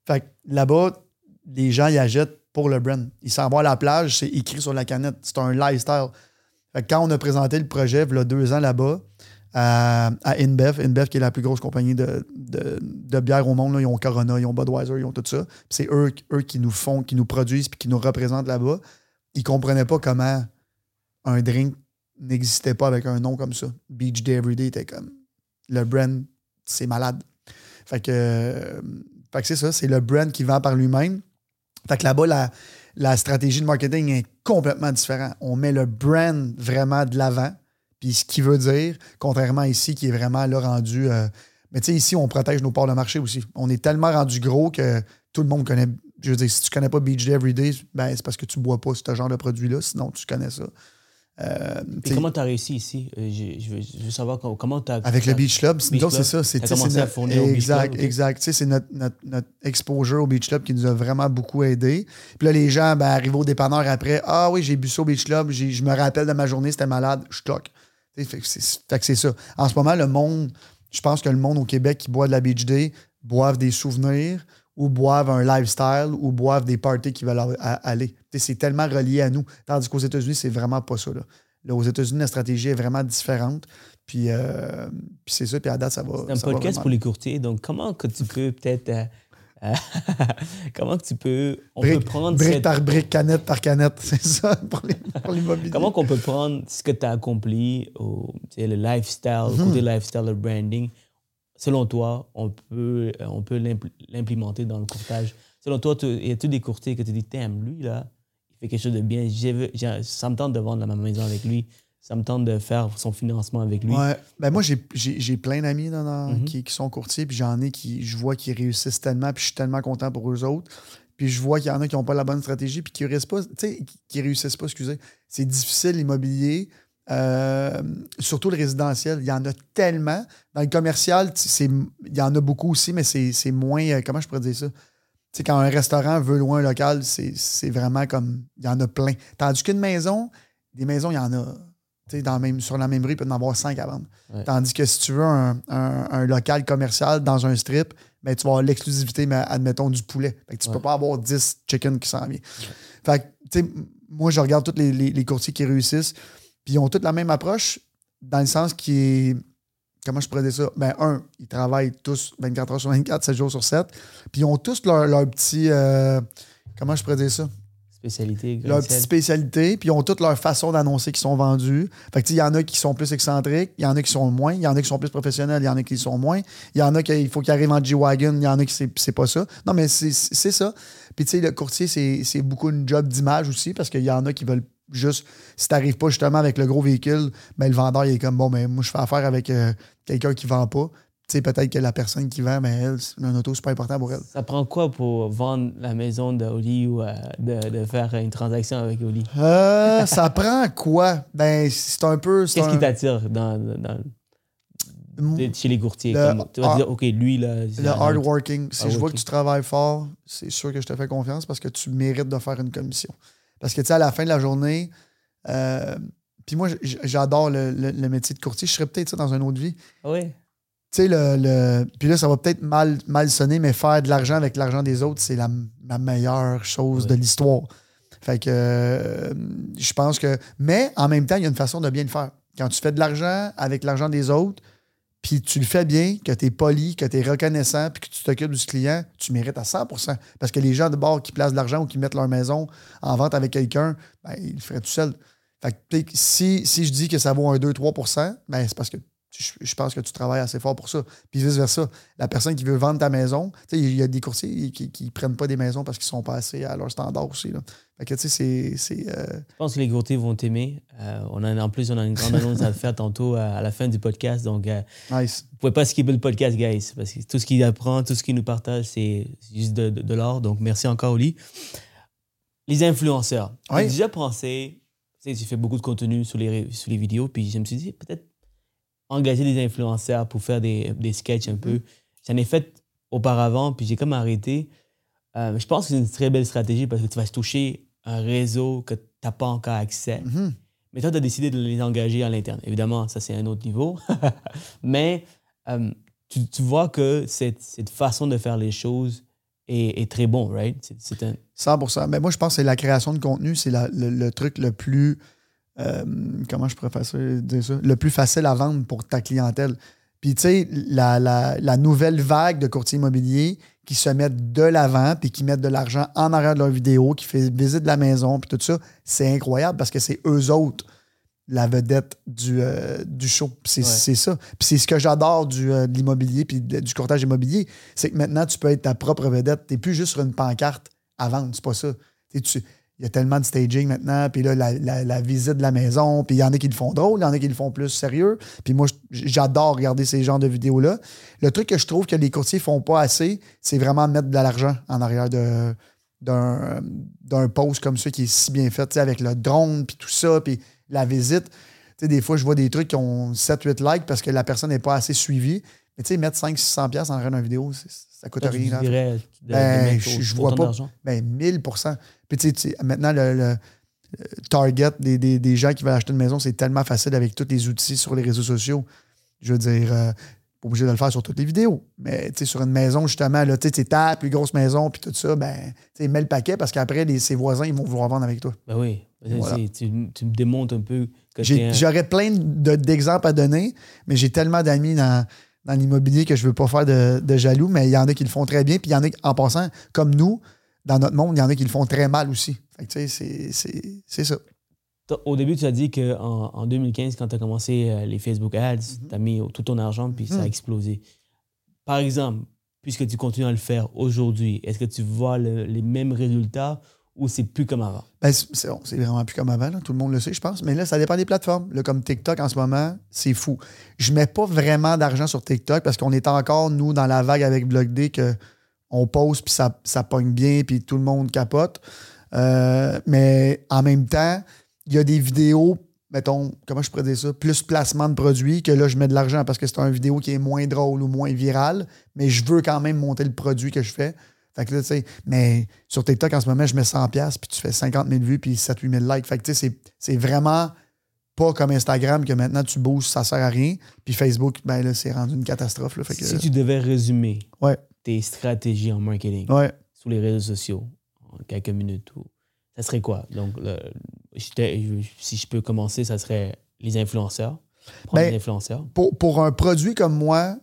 Fait que là-bas, les gens y achètent pour le brand. Ils s'en vont à la plage, c'est écrit sur la canette. C'est un lifestyle. Fait que quand on a présenté le projet, il y a deux ans là-bas, à, à InBev, InBev qui est la plus grosse compagnie de, de, bière au monde, là. ils ont Corona, ils ont Budweiser, ils ont tout ça. C'est eux, eux qui nous font, qui nous produisent puis qui nous représentent là-bas. Ils comprenaient pas comment un drink n'existait pas avec un nom comme ça. Beach Day Everyday était comme le brand, c'est malade. Fait que, euh, fait que c'est ça, c'est le brand qui vend par lui-même. Fait que là-bas, la, la stratégie de marketing est complètement différente. On met le brand vraiment de l'avant. Puis ce qui veut dire, contrairement ici, qui est vraiment là rendu. euh, mais tu sais, ici, on protège nos parts de marché aussi. On est tellement rendu gros que tout le monde connaît. Je veux dire, si tu connais pas Beach Day Everyday, ben, c'est parce que tu bois pas ce genre de produit-là, sinon tu connais ça. Euh, Et comment tu as réussi ici? Euh, je, je veux, je veux savoir comment- tu as. avec le Beach Club, c'est ça. C'est commencé c'est à notre- fournir au Beach Exact, exact. C'est notre, notre, notre exposure au Beach Club qui nous a vraiment beaucoup aidé. Puis là, les gens ben, arrivent au dépanneur après. Ah oui, j'ai bu ça au Beach Club. Je me rappelle de ma journée, c'était malade. Je toque. Tu sais, Fait que c'est fait que c'est ça. En ce moment, le monde, je pense que le monde au Québec qui boit de la Beach Day boivent des souvenirs ou boivent un lifestyle ou boivent des parties qui veulent aller. C'est tellement relié à nous. Tandis qu'aux États-Unis, c'est vraiment pas ça. Là. Là, aux États-Unis, la stratégie est vraiment différente. Puis, euh, puis c'est ça, puis à date, ça va. C'est un ça podcast vraiment. pour les courtiers. Donc, comment que tu peux peut-être. euh, euh, comment que tu peux. On Brique, peut prendre brique cette- par brique, canette par canette. C'est ça pour l'immobilier. Comment qu'on peut prendre ce que tu as accompli, au, le lifestyle, Mhm. le côté lifestyle, le branding, selon toi, on peut, on peut l'impl- l'implémenter dans le courtage? Selon toi, y a-tu des courtiers que tu dis, Damn, lui, là, il fait quelque chose de bien. Ça me tente de vendre ma maison avec lui. Ça me tente de faire son financement avec lui. Ouais. Ben moi, j'ai- plein d'amis Mhm. qui, qui sont courtiers, puis j'en ai qui, je vois qu'ils réussissent tellement, puis je suis tellement content pour eux autres. Puis je vois qu'il y en a qui n'ont pas la bonne stratégie, puis qui réussissent pas, qui réussissent pas, excusez. C'est difficile l'immobilier, euh, surtout le résidentiel. Il y en a tellement. Dans le commercial, il y en a beaucoup aussi, mais c'est moins, euh, comment je pourrais dire ça? Tu sais, quand un restaurant veut louer un local, c'est vraiment comme, il y en a plein. Tandis qu'une maison, des maisons, il y en a, tu sais, dans la même, sur la même rue, il peut y en avoir cinq à vendre. Ouais. Tandis que si tu veux un, un- un local commercial dans un strip, ben, tu vas avoir l'exclusivité, mais admettons, du poulet. Fait que tu Ouais. peux pas avoir 10 chicken qui s'en viennent. Fait que, moi, je regarde tous les, les- les courtiers qui réussissent, puis ils ont tous la même approche, dans le sens qui est. Comment je pourrais dire ça? Ben, un, ils travaillent tous 24 heures sur 24, 7 jours sur 7, puis ils ont tous leur, leur petit. euh, comment je pourrais dire ça? Spécialité, leur petite spécialité, puis ils ont toutes leurs façons d'annoncer qui sont vendus. Fait que, tu sais, il y en a qui sont plus excentriques, il y en a qui sont moins, il y en a qui sont plus professionnels, il y en a qui sont moins, il y en a qui il faut qu'ils arrivent en G-Wagon, il y en a qui c'est, c'est pas ça. Non, mais c'est, c'est ça. Puis, tu sais, le courtier, c'est, c'est beaucoup une job d'image aussi, parce qu'il y en a qui veulent juste, si t'arrives pas justement avec le gros véhicule, ben, le vendeur, il est comme, bon, ben, moi, je fais affaire avec euh, quelqu'un qui vend pas. Tu sais, peut-être que la personne qui vend, ben, elle, c'est- un auto, c'est pas important pour elle. Ça prend quoi pour vendre la maison de Oli ou euh, de, de faire une transaction avec Oli? Euh, ça prend quoi? Ben, c'est un peu. Qu'est-ce un- qui t'attire dans, chez les courtiers? Le Comme, tu vas dire, OK, lui, là... Le hard working. Si je vois que Hardworking. tu travailles fort, c'est sûr que je te fais confiance parce que tu mérites de faire une commission. Parce que, tu sais, à la fin de la journée, euh, puis moi, j'adore le, le- le métier de courtier. Je serais peut-être ça dans une autre vie. Ah oui? Tu sais, le, le- Puis là, ça va peut-être mal, mal sonner, mais faire de l'argent avec l'argent des autres, c'est la, la meilleure chose Oui. de l'histoire. Fait que euh, je pense que. Mais en même temps, il y a une façon de bien le faire. Quand tu fais de l'argent avec l'argent des autres, puis tu le fais bien, que tu es poli, que tu es reconnaissant, puis que tu t'occupes du client, tu mérites à 100% Parce que les gens de bord qui placent de l'argent ou qui mettent leur maison en vente avec quelqu'un, ben, ils le feraient tout seul. Fait que, si, si je dis que ça vaut un 2-3% ben, c'est parce que je, je pense que tu travailles assez fort pour ça. Puis vice-versa. La personne qui veut vendre ta maison, tu sais, il y a des courtiers qui ne prennent pas des maisons parce qu'ils sont pas assez à leur standard aussi. Là. Fait que, c'est. c'est, euh, Je pense que les courtiers vont t'aimer. Euh, on a, en plus, on a une grande annonce à faire tantôt à, à la fin du podcast. Donc, euh, nice. vous pouvez pas skipper le podcast, guys. Parce que tout ce qu'il apprend, tout ce qu'il nous partage, c'est juste de, de, de l'or. Donc, merci encore, Oli. Les influenceurs. Oui. J'ai déjà pensé, tu fait beaucoup de contenu sur les, sur les vidéos, puis je me suis dit, peut-être engager des influenceurs pour faire des, des sketchs un peu. J'en ai fait auparavant, puis j'ai comme arrêté. Euh, je pense que c'est une très belle stratégie parce que tu vas toucher un réseau que tu n'as pas encore accès. Mhm. Mais toi, tu as décidé de les engager à l'interne. Évidemment, ça, c'est un autre niveau. Mais euh, tu, tu vois que cette, cette façon de faire les choses est, est très bon, right? C'est- un... 100% Mais moi, je pense que c'est la création de contenu, c'est le truc le plus. Euh, comment je pourrais faire ça, dire ça? Le plus facile à vendre pour ta clientèle. Puis, tu sais, la, la- la nouvelle vague de courtiers immobiliers qui se mettent de l'avant puis qui mettent de l'argent en arrière de leurs vidéos, qui fait visite de la maison, puis tout ça, c'est incroyable parce que c'est eux autres la vedette du, euh, du show. C'est Ouais. ça. Puis c'est ce que j'adore du, euh, de l'immobilier puis du courtage immobilier. C'est que maintenant, tu peux être ta propre vedette. Tu n'es plus juste sur une pancarte à vendre. C'est pas ça. Tu- Il y a tellement de staging maintenant, puis là, la, la- visite de la maison, puis il y en a qui le font drôle, il y en a qui le font plus sérieux. Puis moi, j'adore regarder ces genres de vidéos-là. Le truc que je trouve que les courtiers font pas assez, c'est vraiment mettre de l'argent en arrière de d'un d'un post comme ça qui est si bien fait, avec le drone, puis tout ça, puis la visite. Des fois, je vois des trucs qui ont 7-8 likes parce que la personne n'est pas assez suivie. Mais tu sais, mettre 500-600$ piastres en d'un vidéo, ça coûte Toi, tu rien. là. dirais de Ben, je- je vois pas. Ben, 1000 Puis tu sais, tu maintenant, le, le- le target des, des- des gens qui veulent acheter une maison, c'est tellement facile avec tous les outils sur les réseaux sociaux. Je veux dire, euh, pas obligé de le faire sur toutes les vidéos. Mais tu sais, sur une maison, justement, là, tu sais, c'est ta plus grosse maison, puis tout ça, ben, tu sais, mets le paquet parce qu'après, ses voisins, ils vont vouloir vendre avec toi. Ben oui. Voilà. C'est- Tu, tu me démontres un peu un- J'aurais plein de- d'exemples à donner, mais j'ai tellement d'amis dans, dans l'immobilier que je veux pas faire de, de jaloux, mais il y en a qui le font très bien, puis il y en a, en passant, comme nous, dans notre monde, il y en a qui le font très mal aussi. Fait que, tu sais, c'est- ça. Au début, tu as dit qu'en en 2015, quand tu as commencé euh, les Facebook Ads, Mhm. tu as mis tout ton argent puis ça a explosé. par exemple, puisque tu continues à le faire aujourd'hui, est-ce que tu vois le- les mêmes résultats ou c'est plus comme avant? Ben, c'est vraiment plus comme avant, là. tout le monde le sait, je pense. Mais là, ça dépend des plateformes. Comme TikTok en ce moment, c'est fou. Je mets pas vraiment d'argent sur TikTok parce qu'on est encore, nous, dans la vague avec BlogD que on pose puis ça, ça pogne bien puis tout le monde capote. Euh, mais en même temps, il y a des vidéos, mettons, comment je pourrais dire ça, plus placement de produits que là, je mets de l'argent parce que c'est une vidéo qui est moins drôle ou moins virale, mais je veux quand même monter le produit que je fais. Fait que là, tu sais, mais sur TikTok, en ce moment, je mets 100$, puis tu fais 50 000 vues, puis 7-8 000 likes. Fait que, tu sais, c'est- vraiment pas comme Instagram que maintenant tu boosts, ça sert à rien. Puis Facebook, ben là, c'est rendu une catastrophe. Là, fait que, Si tu devais résumer Ouais. tes stratégies en marketing ouais. sur les réseaux sociaux en quelques minutes, ou- ça serait quoi? Donc, le- si je peux commencer, ça serait les influenceurs. Prendre Ben, les influenceurs. Pour, pour un produit comme moi,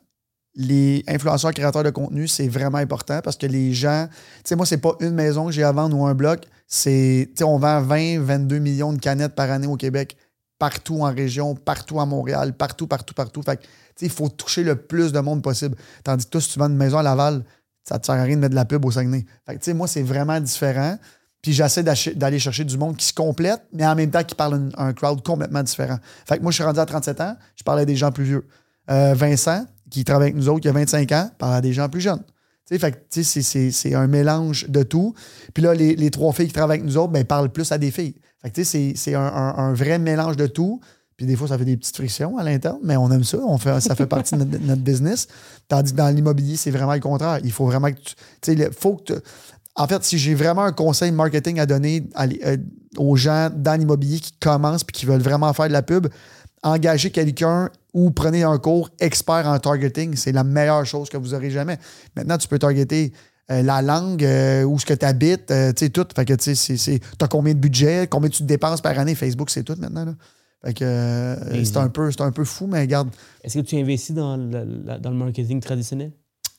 les influenceurs créateurs de contenu, c'est vraiment important parce que les gens, tu sais, moi, c'est pas une maison que j'ai à vendre ou un bloc, c'est, tu sais, on vend 20, 22 millions de canettes par année au Québec, partout en région, partout à Montréal, partout, partout, partout. Fait que, tu sais, il faut toucher le plus de monde possible. Tandis que toi, si tu vends une maison à Laval, ça te sert à rien de mettre de la pub au Saguenay. Fait que, tu sais, moi, c'est vraiment différent. Puis j'essaie d'aller chercher du monde qui se complète, mais en même temps qui parle un, crowd complètement différent. Fait que moi, je suis rendu à 37 ans, je parlais des gens plus vieux. Euh, Vincent, qui travaille avec nous autres, qui a 25 ans, parle à des gens plus jeunes. C'est- un mélange de tout. Puis là, les, les trois filles qui travaillent avec nous autres, ben, parlent plus à des filles. Fait c'est- un, un- vrai mélange de tout. Puis des fois, ça fait des petites frictions à l'interne, mais on aime ça. On fait, ça fait partie de notre, business. Tandis que dans l'immobilier, c'est vraiment le contraire. Il faut vraiment que tu. Il faut que tu- En fait, si j'ai vraiment un conseil marketing à donner à euh, aux gens dans l'immobilier qui commencent puis qui veulent vraiment faire de la pub, engagez quelqu'un ou prenez un cours expert en targeting. C'est la meilleure chose que vous aurez jamais. Maintenant, tu peux targeter euh, la langue, euh, où ce que tu habites, tu sais, tout. Fait que, tu sais, t'as combien de budget, combien tu dépenses par année? Facebook, c'est tout maintenant, là. Fait que euh, Easy. c'est un, peu- c'est un peu fou, mais regarde. Est-ce que tu investis dans le, la- dans le marketing traditionnel?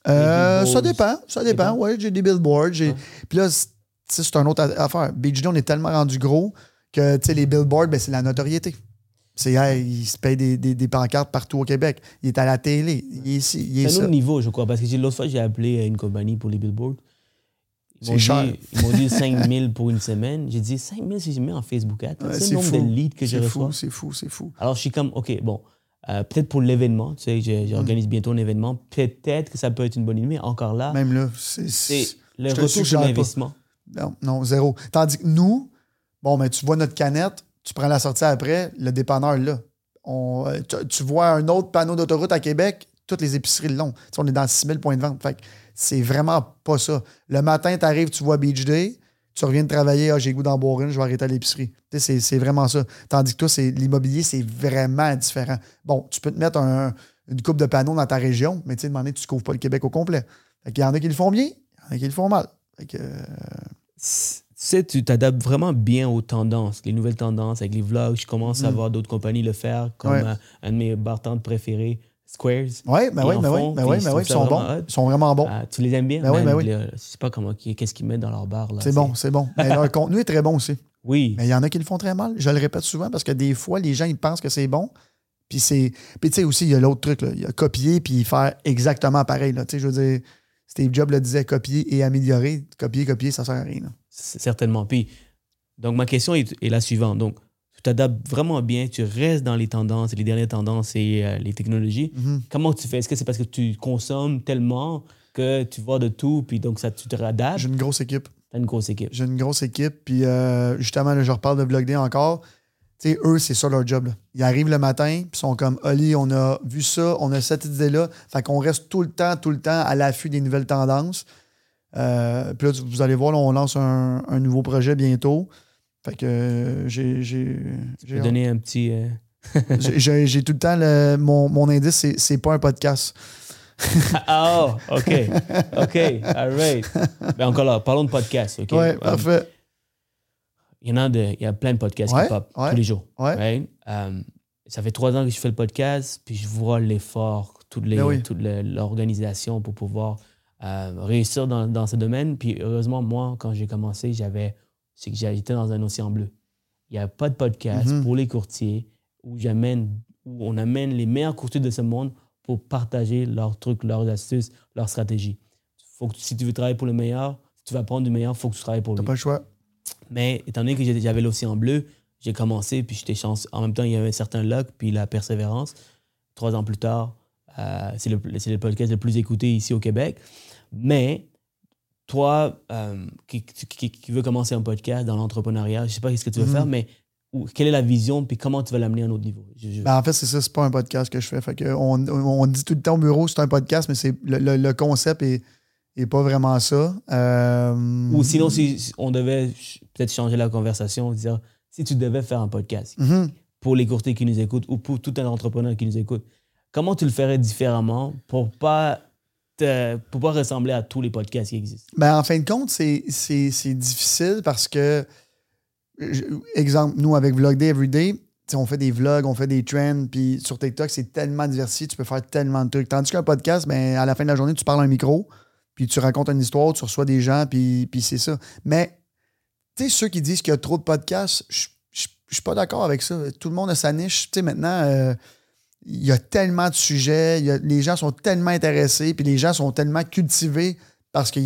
Euh, ça dépend, ça dépend. Ouais, j'ai des billboards. J'ai... Ouais. Puis là, c'est une autre affaire. BGD, on est tellement rendu gros que tu sais, les billboards, ben, c'est la notoriété. C'est, il se paye des, des- des pancartes partout au Québec. Il est à la télé. Il est ici. C'est un ça. autre niveau, je crois, parce que l'autre fois, j'ai appelé une compagnie pour les billboards. Ils m'ont dit- Ils m'ont dit 5 000 pour une semaine. J'ai dit 5 000 si je mets en Facebook Ads. Ouais, c'est le nombre fou. de leads que je C'est reçois. fou, c'est fou, c'est fou. Alors, je suis comme, OK, bon, euh, peut-être pour l'événement, tu sais, j'organise bientôt un événement. Peut-être que ça peut être une bonne idée, mais encore là, Même là, c'est. le retour sur l'investissement. Non, non, zéro. Tandis que nous, bon, mais tu vois notre canette, tu prends la sortie après, le dépanneur là. Euh, tu, vois un autre panneau d'autoroute à Québec, toutes les épiceries le long. On est dans 6000 points de vente. C'est vraiment pas ça. Le matin, tu arrives, tu vois Beach Day, tu reviens de travailler, ah, j'ai goût d'en boire je vais arrêter à l'épicerie. Tu sais, c'est- vraiment ça. Tandis que toi, l'immobilier, c'est vraiment différent. Bon, tu peux te mettre un- une coupe de panneaux dans ta région, mais tu sais, demander, tu ne couvres pas le Québec au complet. Fait qu'il y en a qui le font bien, il y en a qui le font mal. Fait que, euh, sais, tu t'adaptes vraiment bien aux tendances, les nouvelles tendances avec les vlogs. Je commence à voir d'autres compagnies le faire, comme Mm. Ouais. euh, un de mes bartendes préférés, Squares. Oui, ben Ils oui, ben oui, ben puis oui, ben oui, ils ça sont bons. vraiment hot. Ils sont vraiment bons. Ah, tu les aimes bien? Ben oui, ben oui. je sais pas comment, qu'est-ce qu'ils mettent dans leur bar. là. C'est bon, c'est bon. Mais leur contenu est très bon aussi. Oui. Mais il y en a qui le font très mal. Je le répète souvent parce que des fois, les gens, ils pensent que c'est bon. Puis c'est. Puis tu sais aussi, il y a l'autre truc, là. Il y a copier puis faire exactement pareil. Là. Tu sais, je veux dire, Steve Jobs le disait copier et améliorer. Copier, copier, ça sert à rien. Certainement. Puis, donc, ma question est, est la suivante. Donc, tu t'adaptes vraiment bien, tu restes dans les tendances, les dernières tendances et euh, les technologies. Mhm. Comment tu fais? Est-ce que c'est parce que tu consommes tellement que tu vois de tout, puis donc ça, tu te réadaptes? J'ai une grosse équipe. T'as une grosse équipe. J'ai une grosse équipe. Puis euh, justement, là, je reparle de Vlog Day encore. Tu sais, eux, c'est ça leur job. là. Ils arrivent le matin, puis sont comme Oli, on a vu ça, on a cette idée-là. Fait qu'on reste tout le temps, tout le temps à l'affût des nouvelles tendances. Euh, puis là, vous allez voir, là, on lance un, un nouveau projet bientôt. Fait que euh, j'ai. donner un petit. euh, j'ai- tout le temps le- mon, mon indice, c'est- pas un podcast. Ah, oh, OK. OK. All right. Ben encore là, parlons de podcast. OK? Ouais, Euh, parfait. Il y en a, de, il y a plein de podcasts Ouais, qui pop ouais, tous les jours. ouais. right? Euh, ça fait trois ans que je fais le podcast, puis je vois l'effort, toute, Ben oui. toute l'organisation pour pouvoir euh, réussir dans, dans ce domaine. Puis heureusement, moi, quand j'ai commencé, j'avais, c'est que j'étais dans un océan bleu. Il n'y a pas de podcast Mhm. pour les courtiers où j'amène, où on amène les meilleurs courtiers de ce monde pour partager leurs trucs, leurs astuces, leurs stratégies. Faut que, si tu veux travailler pour le meilleur, si tu vas prendre du meilleur, il faut que tu travailles pour T'as lui. pas le choix. Mais étant donné que j'avais l'océan bleu, j'ai commencé, puis j'étais chanceux. En même temps, il y avait un certain luck, puis la persévérance. Trois ans plus tard, euh, c'est le, podcast le plus écouté ici au Québec. Mais toi, euh, qui, qui, qui veut commencer un podcast dans l'entrepreneuriat, je sais pas ce que tu veux Mhm. faire, mais quelle est la vision, puis comment tu vas l'amener à un autre niveau? Je- je- Ben, en fait, c'est ça, c'est pas un podcast que je fais. Fait que on, on dit tout le temps au bureau, c'est un podcast, mais c'est le, le- le concept est, est pas vraiment ça. Euh, Ou sinon, si on devait peut-être changer la conversation, dire si tu devais faire un podcast Mhm. pour les courtiers qui nous écoutent ou pour tout un entrepreneur qui nous écoute, comment tu le ferais différemment pour pas te- pour pas ressembler à tous les podcasts qui existent? Ben, en fin de compte, c'est, difficile parce que, je- exemple, nous, avec Vlog Day Everyday, on fait des vlogs, on fait des trends, puis sur TikTok, c'est tellement diversifié, tu peux faire tellement de trucs. Tandis qu'un podcast, ben, à la fin de la journée, tu parles à un micro, puis tu racontes une histoire, tu reçois des gens, puis, c'est ça. Mais, tu sais, ceux qui disent qu'il y a trop de podcasts, je je suis pas d'accord avec ça. Tout le monde a sa niche. Tu sais, maintenant, euh, il y a tellement de sujets, les gens sont tellement intéressés, puis les gens sont tellement cultivés parce que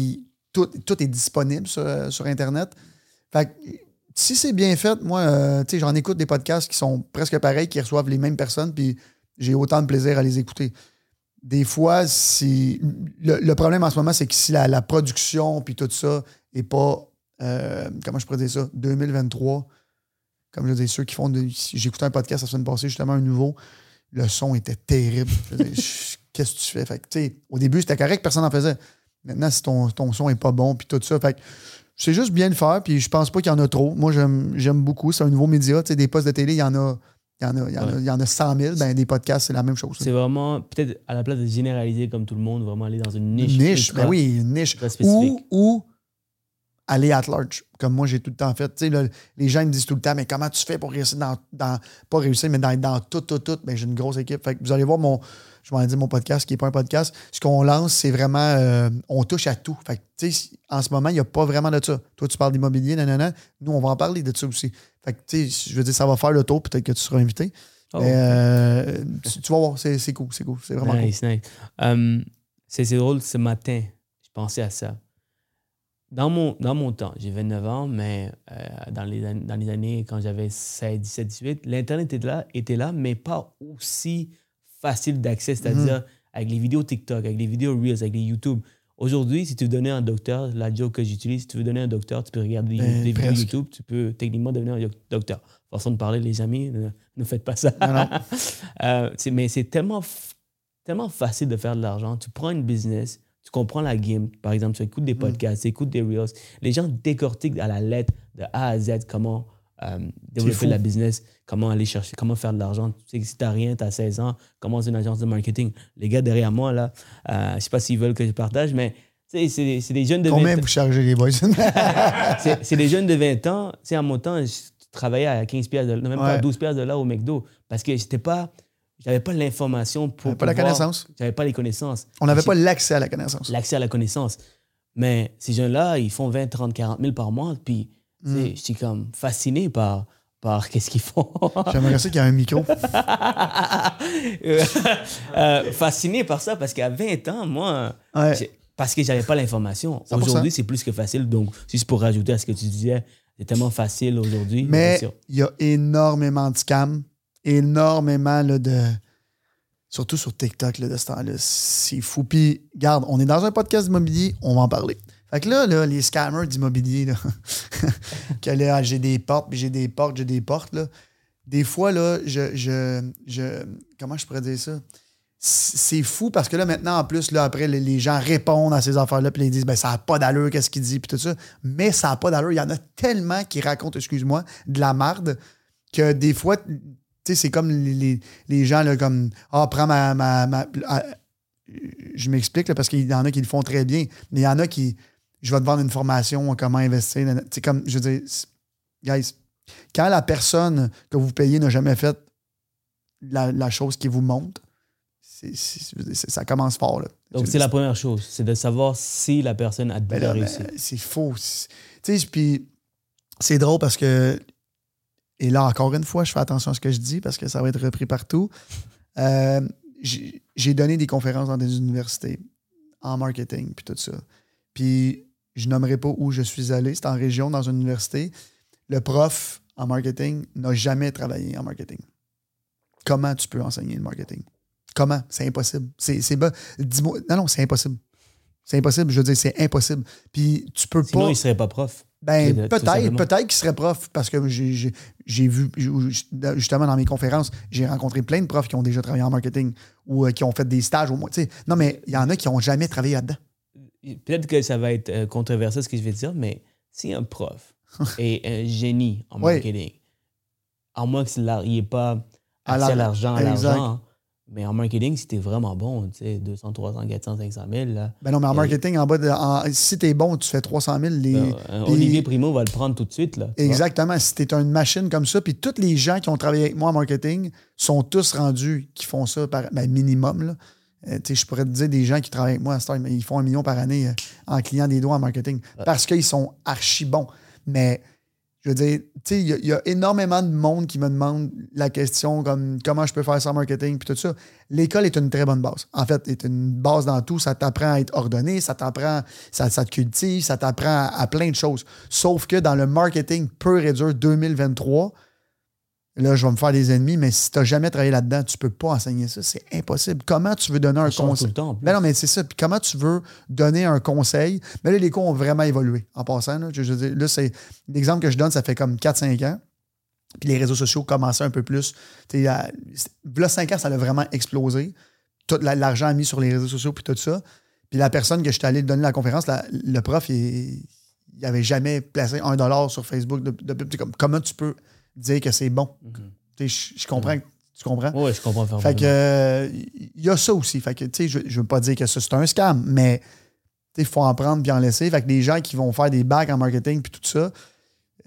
tout, est disponible sur, euh, sur Internet. Fait que, si c'est bien fait, moi, euh, tu sais, j'en écoute des podcasts qui sont presque pareils, qui reçoivent les mêmes personnes, puis j'ai autant de plaisir à les écouter. Des fois, si le, problème en ce moment, c'est que si la, production puis tout ça est pas, euh, comment je pourrais dire ça, 2023, comme je dis, ceux qui font, écouté un podcast la semaine passée, justement, un nouveau, le son était terrible. Qu'est-ce que tu fais? Fait que, au début, c'était correct, personne n'en faisait. Maintenant, si ton, ton son est pas bon, puis tout ça, c'est juste bien le faire, puis je pense pas qu'il y en a trop. Moi, j'aime beaucoup. C'est un nouveau média. Des postes de télé, il y en a, il y en a, il y en a, Ouais. il y en a 100 000. Ben, des podcasts, c'est la même chose. C'est vraiment, peut-être à la place de généraliser comme tout le monde, vraiment aller dans une niche. Une niche, ben oui, une niche. Ou, ou aller at large, comme moi j'ai tout le temps fait. Là, les gens me disent tout le temps, mais comment tu fais pour réussir dans, dans pas réussir, mais dans, dans tout, tout, tout? Ben, j'ai une grosse équipe. Fait que vous allez voir mon, je vais en dire mon podcast, qui n'est pas un podcast. Ce qu'on lance, c'est vraiment, euh, on touche à tout. Fait que, en ce moment, il n'y a pas vraiment de ça. Toi, tu parles d'immobilier, nanana. Nous, on va en parler de ça aussi. Fait que, je veux dire, ça va faire le tour. Peut-être que tu seras invité. Oh, Mais, euh, tu, tu vas voir, c'est cool, c'est cool. C'est vraiment nice, nice. Um, c'est drôle, ce matin, je pensais à ça. Dans mon, dans mon temps, j'ai 29 ans, mais euh, dans, les, an- dans les années quand j'avais 16, 17, 18, l'Internet était là, était là, mais pas aussi facile d'accès, c'est-à-dire avec les vidéos TikTok, avec les vidéos Reels, avec les YouTube. Aujourd'hui, si tu veux donner un docteur, la joke que j'utilise, si tu veux donner un docteur, tu peux regarder des, Ben, des vidéos. YouTube, tu peux techniquement devenir un docteur. Façon de parler, les amis, ne, ne faites pas ça. Non, non. Euh, mais c'est tellement, tellement facile de faire de l'argent. Tu prends une business, tu comprends la game. Par exemple, tu écoutes des podcasts, tu écoutes des reels. Les gens décortiquent à la lettre de A à Z comment euh, développer la business, comment aller chercher, comment faire de l'argent. Tu sais que si tu n'as rien, tu as 16 ans, commence une agence de marketing. Les gars derrière moi, là, euh, je sais pas s'ils veulent que je partage, mais c'est des- c'est des jeunes de 20 Combien ans. vous chargez les boys? C'est c'est des jeunes de 20 ans. Tu sais, à mon temps, je travaillais à 15 pièces de même pas à Ouais. 12 pièces de là au McDo parce que j'étais pas j'avais pas l'information pour pas la connaissance? J'avais pas les connaissances. On n'avait pas l'accès à la connaissance. l'accès à la connaissance. Mais ces jeunes-là, ils font 20, 30, 40 000 par mois puis Mm. sais, je suis comme fasciné par par qu'est-ce qu'ils font. J'aimerais ça qu'il y ait un micro. Euh, fasciné par ça parce qu'à 20 ans, moi, Ouais. parce que j'avais pas l'information. 100%. Aujourd'hui, c'est plus que facile. Donc, juste pour rajouter à ce que tu disais, c'est tellement facile aujourd'hui. Mais il y a énormément de scams, énormément là, de. Surtout sur TikTok là, de ce temps-là. C'est fou. Puis, garde, on est dans un podcast d'immobilier, on va en parler. Fait que là, là les scammers d'immobilier, que là, j'ai des portes, puis j'ai des portes, j'ai des portes, là. Des fois, là, je, je, je. Comment je pourrais dire ça? C'est fou parce que là, maintenant, en plus, là, après, les- gens répondent à ces affaires-là, puis ils disent, ben, ça n'a pas d'allure, qu'est-ce qu'il dit, puis tout ça. Mais ça n'a pas d'allure. Il y en a tellement qui racontent, excuse-moi, de la marde, que des fois, tu sais, c'est comme les, les- gens, là, comme, ah, prends ma. ma- je m'explique, parce qu'il y en a qui le font très bien, mais il y en a qui, je vais te vendre une formation, comment investir. Tu sais, comme, je veux dire, c'est- guys, quand la personne que vous payez n'a jamais fait la, la chose qui vous montre, c'est- c'est- c'est- ça commence fort. Là. Donc, c'est la première chose, c'est de savoir si la personne a Ben déjà là, réussi. ben, c'est faux. C'est- Tu sais, puis c'est drôle parce que, et là, encore une fois, je fais attention à ce que je dis parce que ça va être repris partout. Euh, j'ai j'ai donné des conférences dans des universités en marketing, puis tout ça. Puis je nommerai pas où je suis allé, c'est en région, dans une université. Le prof en marketing n'a jamais travaillé en marketing. Comment tu peux enseigner le marketing? Comment? C'est impossible. C'est, bas. Dis-moi. Non, non, c'est impossible. C'est impossible. Je veux dire, c'est impossible. Puis tu peux Sinon, pas. il serait pas prof. Ben, peut-être, peut-être qu'il serait prof parce que j'ai- vu, justement dans mes conférences, j'ai rencontré plein de profs qui ont déjà travaillé en marketing ou euh, qui ont fait des stages au moins. Non, mais il y en a qui n'ont jamais travaillé là-dedans. Peut-être que ça va être euh, controversé ce que je vais dire, mais si un prof est un génie en Oui. marketing, à moins qu'il n'ait pas À accès à l'ar- l'argent, à l'argent, mais en marketing, si t'es vraiment bon, tu sais, 200, 300, 400, 500 000, là, Ben non, mais en Et- marketing, en bas de, en- si t'es bon, tu fais 300 000. Les, euh, puis- Olivier Primo va le prendre tout de suite. Là. Exactement. Si tu es une machine comme ça, puis tous les gens qui ont travaillé avec moi en marketing sont tous rendus qui font ça par ben, minimum. Là. Euh, je pourrais te dire des gens qui travaillent avec moi à Star, ils font un million par année euh, en client des doigts en marketing parce qu'ils sont archi bons. Mais je veux dire, tu sais, il y, a- il y a énormément de monde qui me demande la question comme comment je peux faire ça en marketing puis tout ça. L'école est une très bonne base. En fait, est une base dans tout. Ça t'apprend à être ordonné, ça t'apprend, ça, ça te cultive, ça t'apprend à, à plein de choses. Sauf que dans le marketing pur et dur 2023, là, je vais me faire des ennemis, mais si tu n'as jamais travaillé là-dedans, tu peux pas enseigner ça. C'est impossible. Comment tu veux donner un Ça change tout conseil? le temps. en plus. Ben non, mais c'est ça. Puis comment tu veux donner un conseil? Mais là, les cours ont vraiment évolué en passant. Là, je, je là, c'est l'exemple que je donne, ça fait comme 4-5 ans. Puis les réseaux sociaux commençaient un peu plus. Tu sais, à- là, 5 ans, ça a vraiment explosé. Tout la- l'argent mis sur les réseaux sociaux, puis tout ça. Puis la personne que j'étais allé donner la conférence, la- le prof, il n'avait jamais placé un dollar sur Facebook de, de comme, comment tu peux dire que c'est bon? Mhm. Je comprends. Tu comprends? Ouais, je comprends Fait que euh, il y a ça aussi. Fait que tu sais, je, je veux pas dire que ça c'est un scam, mais il faut en prendre puis en laisser. Fait que les gens qui vont faire des bacs en marketing puis tout ça,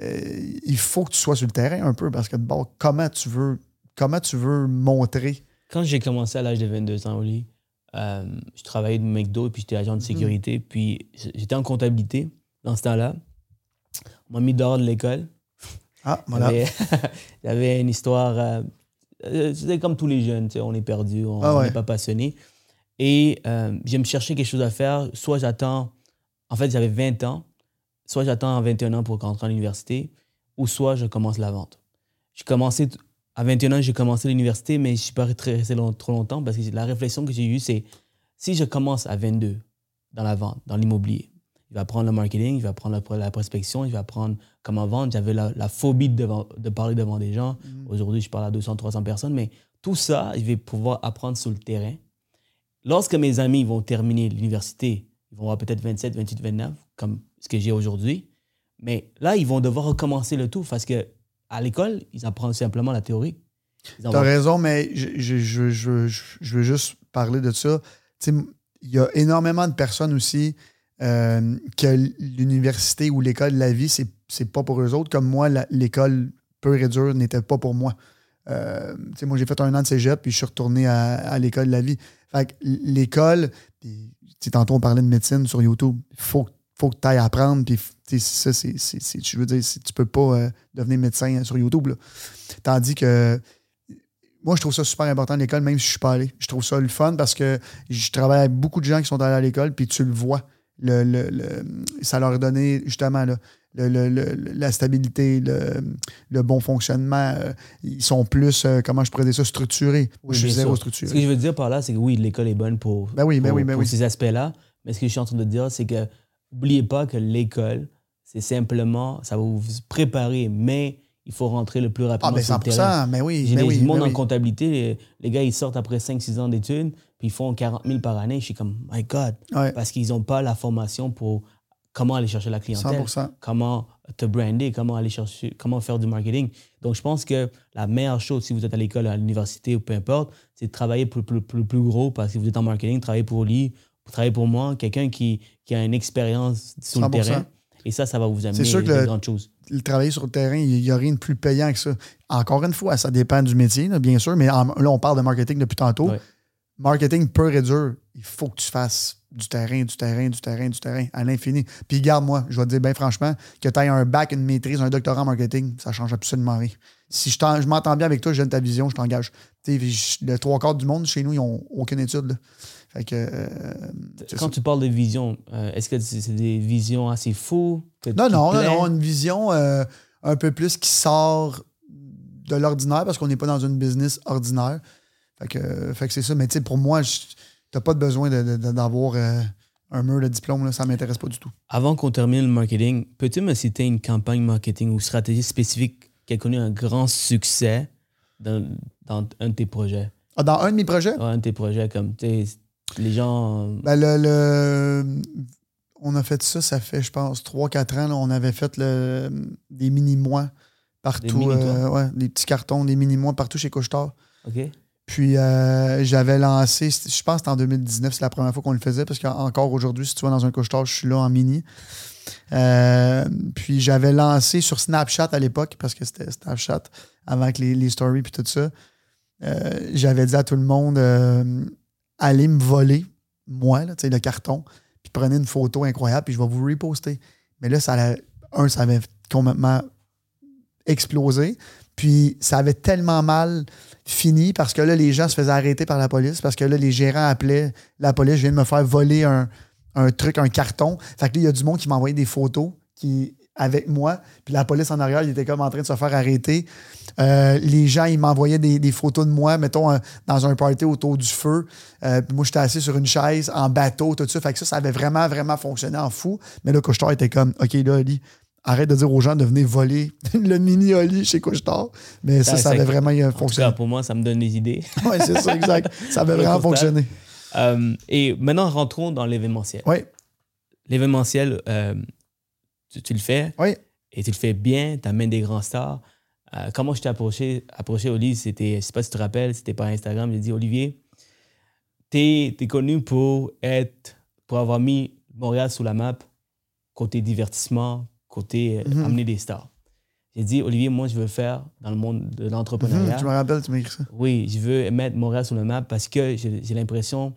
euh, il faut que tu sois sur le terrain un peu parce que bon, comment tu veux comment tu veux montrer? Quand j'ai commencé à l'âge de 22 ans, Oli, euh, je travaillais de McDo puis j'étais agent de sécurité. Puis j'étais en comptabilité dans ce temps-là. On m'a mis dehors de l'école. Ah, voilà. Il y avait- il y avait une histoire. euh, euh, C'était comme tous les jeunes, tu sais, on est perdu, on n'est Ah ouais. pas passionné. Et euh, je me cherchais quelque chose à faire. Soit j'attends. En fait, j'avais 20 ans. Soit j'attends à 21 ans pour rentrer à l'université, ou soit je commence la vente. J'ai commencé. À 21 ans, j'ai commencé l'université, mais je ne suis pas resté resté long- trop longtemps parce que la réflexion que j'ai eue, c'est si je commence à 22 dans la vente, dans l'immobilier, il va apprendre le marketing, il va apprendre la, la prospection, il va apprendre comment vendre. J'avais la, la phobie de, devant- de parler devant des gens. Aujourd'hui, je parle à 200, 300 personnes, mais tout ça, je vais pouvoir apprendre sur le terrain. Lorsque mes amis vont terminer l'université, ils vont avoir peut-être 27, 28, 29, comme ce que j'ai aujourd'hui. Mais là, ils vont devoir recommencer le tout parce que à l'école, ils apprennent simplement la théorie. T'as vont- raison, mais je, je, je, je, je- je veux juste parler de ça. Il y a énormément de personnes aussi euh, que l'université ou l'école de la vie, c'est, c'est pas pour eux autres. Comme moi, l'école pure et dure n'était pas pour moi. Euh, moi, j'ai fait un an de cégep, puis je suis retourné à, à l'école de la vie. Fait que l'école, tantôt on parlait de médecine sur YouTube, il faut, faut que tu ailles apprendre, puis ça, c'est, veux dire, tu peux pas euh, devenir médecin sur YouTube. là. Tandis que moi, je trouve ça super important l'école, même si je suis pas allé. Je trouve ça le fun parce que je travaille avec beaucoup de gens qui sont allés à l'école, puis tu le vois. Le, le- le- ça leur a donné justement là, le- le- le- la stabilité, le, le bon fonctionnement. euh, ils sont plus, euh, comment je pourrais dire ça, structurés. Oui, je suis zéro sûr. structuré. Ce que je veux dire par là, c'est que oui, l'école est bonne pour, Ben oui, ben pour, oui, ben pour oui. ces aspects-là. Mais ce que je suis en train de dire, c'est que n'oubliez pas que l'école, c'est simplement, ça va vous préparer, mais il faut rentrer le plus Ah, rapidement ben sur le terrain. 100 mais oui. J'ai ben des oui, du monde ben en oui. comptabilité, les, les gars, ils sortent après 5-6 ans d'études, puis ils font 40 000 par année. Je suis comme, my God, Ouais, parce qu'ils n'ont pas la formation pour comment aller chercher la clientèle 100 comment te brander, comment aller chercher, comment faire du marketing. Donc, je pense que la meilleure chose, si vous êtes à l'école, à l'université ou peu importe, c'est de travailler pour le plus, gros parce que vous êtes en marketing, travailler pour lui, travailler pour moi, quelqu'un qui, qui a une expérience sur le 100%. terrain. Et ça, ça va vous amener sûr que des le- grandes choses. le travailler sur le terrain, il n'y a rien de plus payant que ça. Encore une fois, ça dépend du métier, là, bien sûr, mais en- là, on parle de marketing depuis tantôt. Ouais. Marketing pur et dur, il faut que tu fasses du terrain, du terrain, du terrain, du terrain, à l'infini. Puis garde-moi, je vais te dire bien franchement, que tu aies un bac, une maîtrise, un doctorat en marketing, ça change absolument rien. Si je, je m'entends bien avec toi, je donne ta vision, je t'engage. tu sais, je- le trois quarts du monde chez nous, ils n'ont aucune étude. là. Fait que. euh, Quand ça. tu parles de vision, euh, est-ce que c'est des visions assez fous? Non, non, non, non, une vision euh, un peu plus qui sort de l'ordinaire parce qu'on n'est pas dans une business ordinaire. Fait que, fait que c'est ça. Mais tu sais, pour moi, t'as pas de besoin de- de- de- d'avoir euh, un mur de diplôme. Là, ça m'intéresse pas du tout. Avant qu'on termine le marketing, peux-tu me citer une campagne marketing ou stratégie spécifique qui a connu un grand succès dans, dans un de tes projets? Ah, dans un de mes projets, Ouais, un de tes projets, comme tu les gens. ben, le, le- on a fait ça, ça fait, je pense, 3-4 ans. là, on avait fait le, des mini-mois partout. mini-toits? euh, ouais, des petits cartons, des mini-mois partout chez Couchetard. OK? Puis euh, j'avais lancé, je pense que c'était en 2019, c'est la première fois qu'on le faisait, parce qu'encore aujourd'hui, si tu vas dans un couche-tard, je suis là en mini. Euh, puis j'avais lancé sur Snapchat à l'époque, parce que c'était Snapchat, avant que les, stories puis tout ça. Euh, j'avais dit à tout le monde, allez me voler, moi, là, le carton, puis prenez une photo incroyable, puis je vais vous reposter. Mais là, ça un, ça avait complètement explosé. Puis ça avait tellement mal fini parce que là, les gens se faisaient arrêter par la police parce que là, les gérants appelaient la police. Je viens de me faire voler un, truc, un carton. Fait que là, il y a du monde qui m'a envoyé des photos qui, avec moi. Puis la police en arrière, il était comme en train de se faire arrêter. Euh, les gens, ils m'envoyaient des, des photos de moi, mettons, euh, dans un party autour du feu. Euh, puis moi, j'étais assis sur une chaise, en bateau, tout ça. Fait que ça, ça avait vraiment, vraiment fonctionné en fou. Mais là, Couchetard était comme, OK, là, Ali, arrête de dire aux gens de venir voler le mini Oli chez Couchetard. Mais ça, ça ça- avait vraiment euh, En tout cas, fonctionné. pour moi, ça me donne des idées. Oui, c'est ça, exact. Ça avait vraiment fonctionné. Euh, et maintenant, rentrons dans l'événementiel. Oui, L'événementiel, euh, tu, tu le fais? Oui. et tu le fais bien, tu amènes des grands stars? Euh, comment je t'ai approché, approché Oli, c'était, je sais pas si tu te rappelles, c'était par Instagram, j'ai dit Olivier, tu es, connu pour être, pour avoir mis Montréal sous la map, côté divertissement, côté euh, Mhm. amener des stars. J'ai dit Olivier, moi je veux faire dans le monde de l'entrepreneuriat. Mhm, je me rappelle, tu m'as écrit ça. Oui, je veux mettre Montréal sur le map parce que j'ai l'impression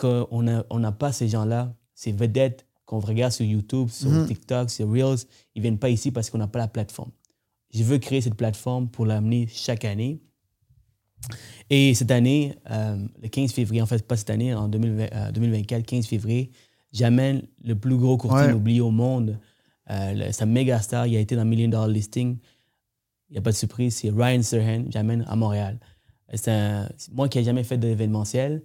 qu'on n'a on n'a pas ces gens-là, ces vedettes qu'on regarde sur YouTube, sur Mhm. TikTok, sur Reels. Ils viennent pas ici parce qu'on n'a pas la plateforme. Je veux créer cette plateforme pour l'amener chaque année. Et cette année, euh, le 15 février, en fait, pas cette année, en 2020, euh, 2024, 15 février, j'amène le plus gros courtier Ouais. immobilier au monde. Euh, un méga star, il a été dans Million Dollar Listing. Il n'y a pas de surprise, c'est Ryan Serhan, j'amène à Montréal. Euh, C'est un- moi qui n'ai jamais fait d'événementiel.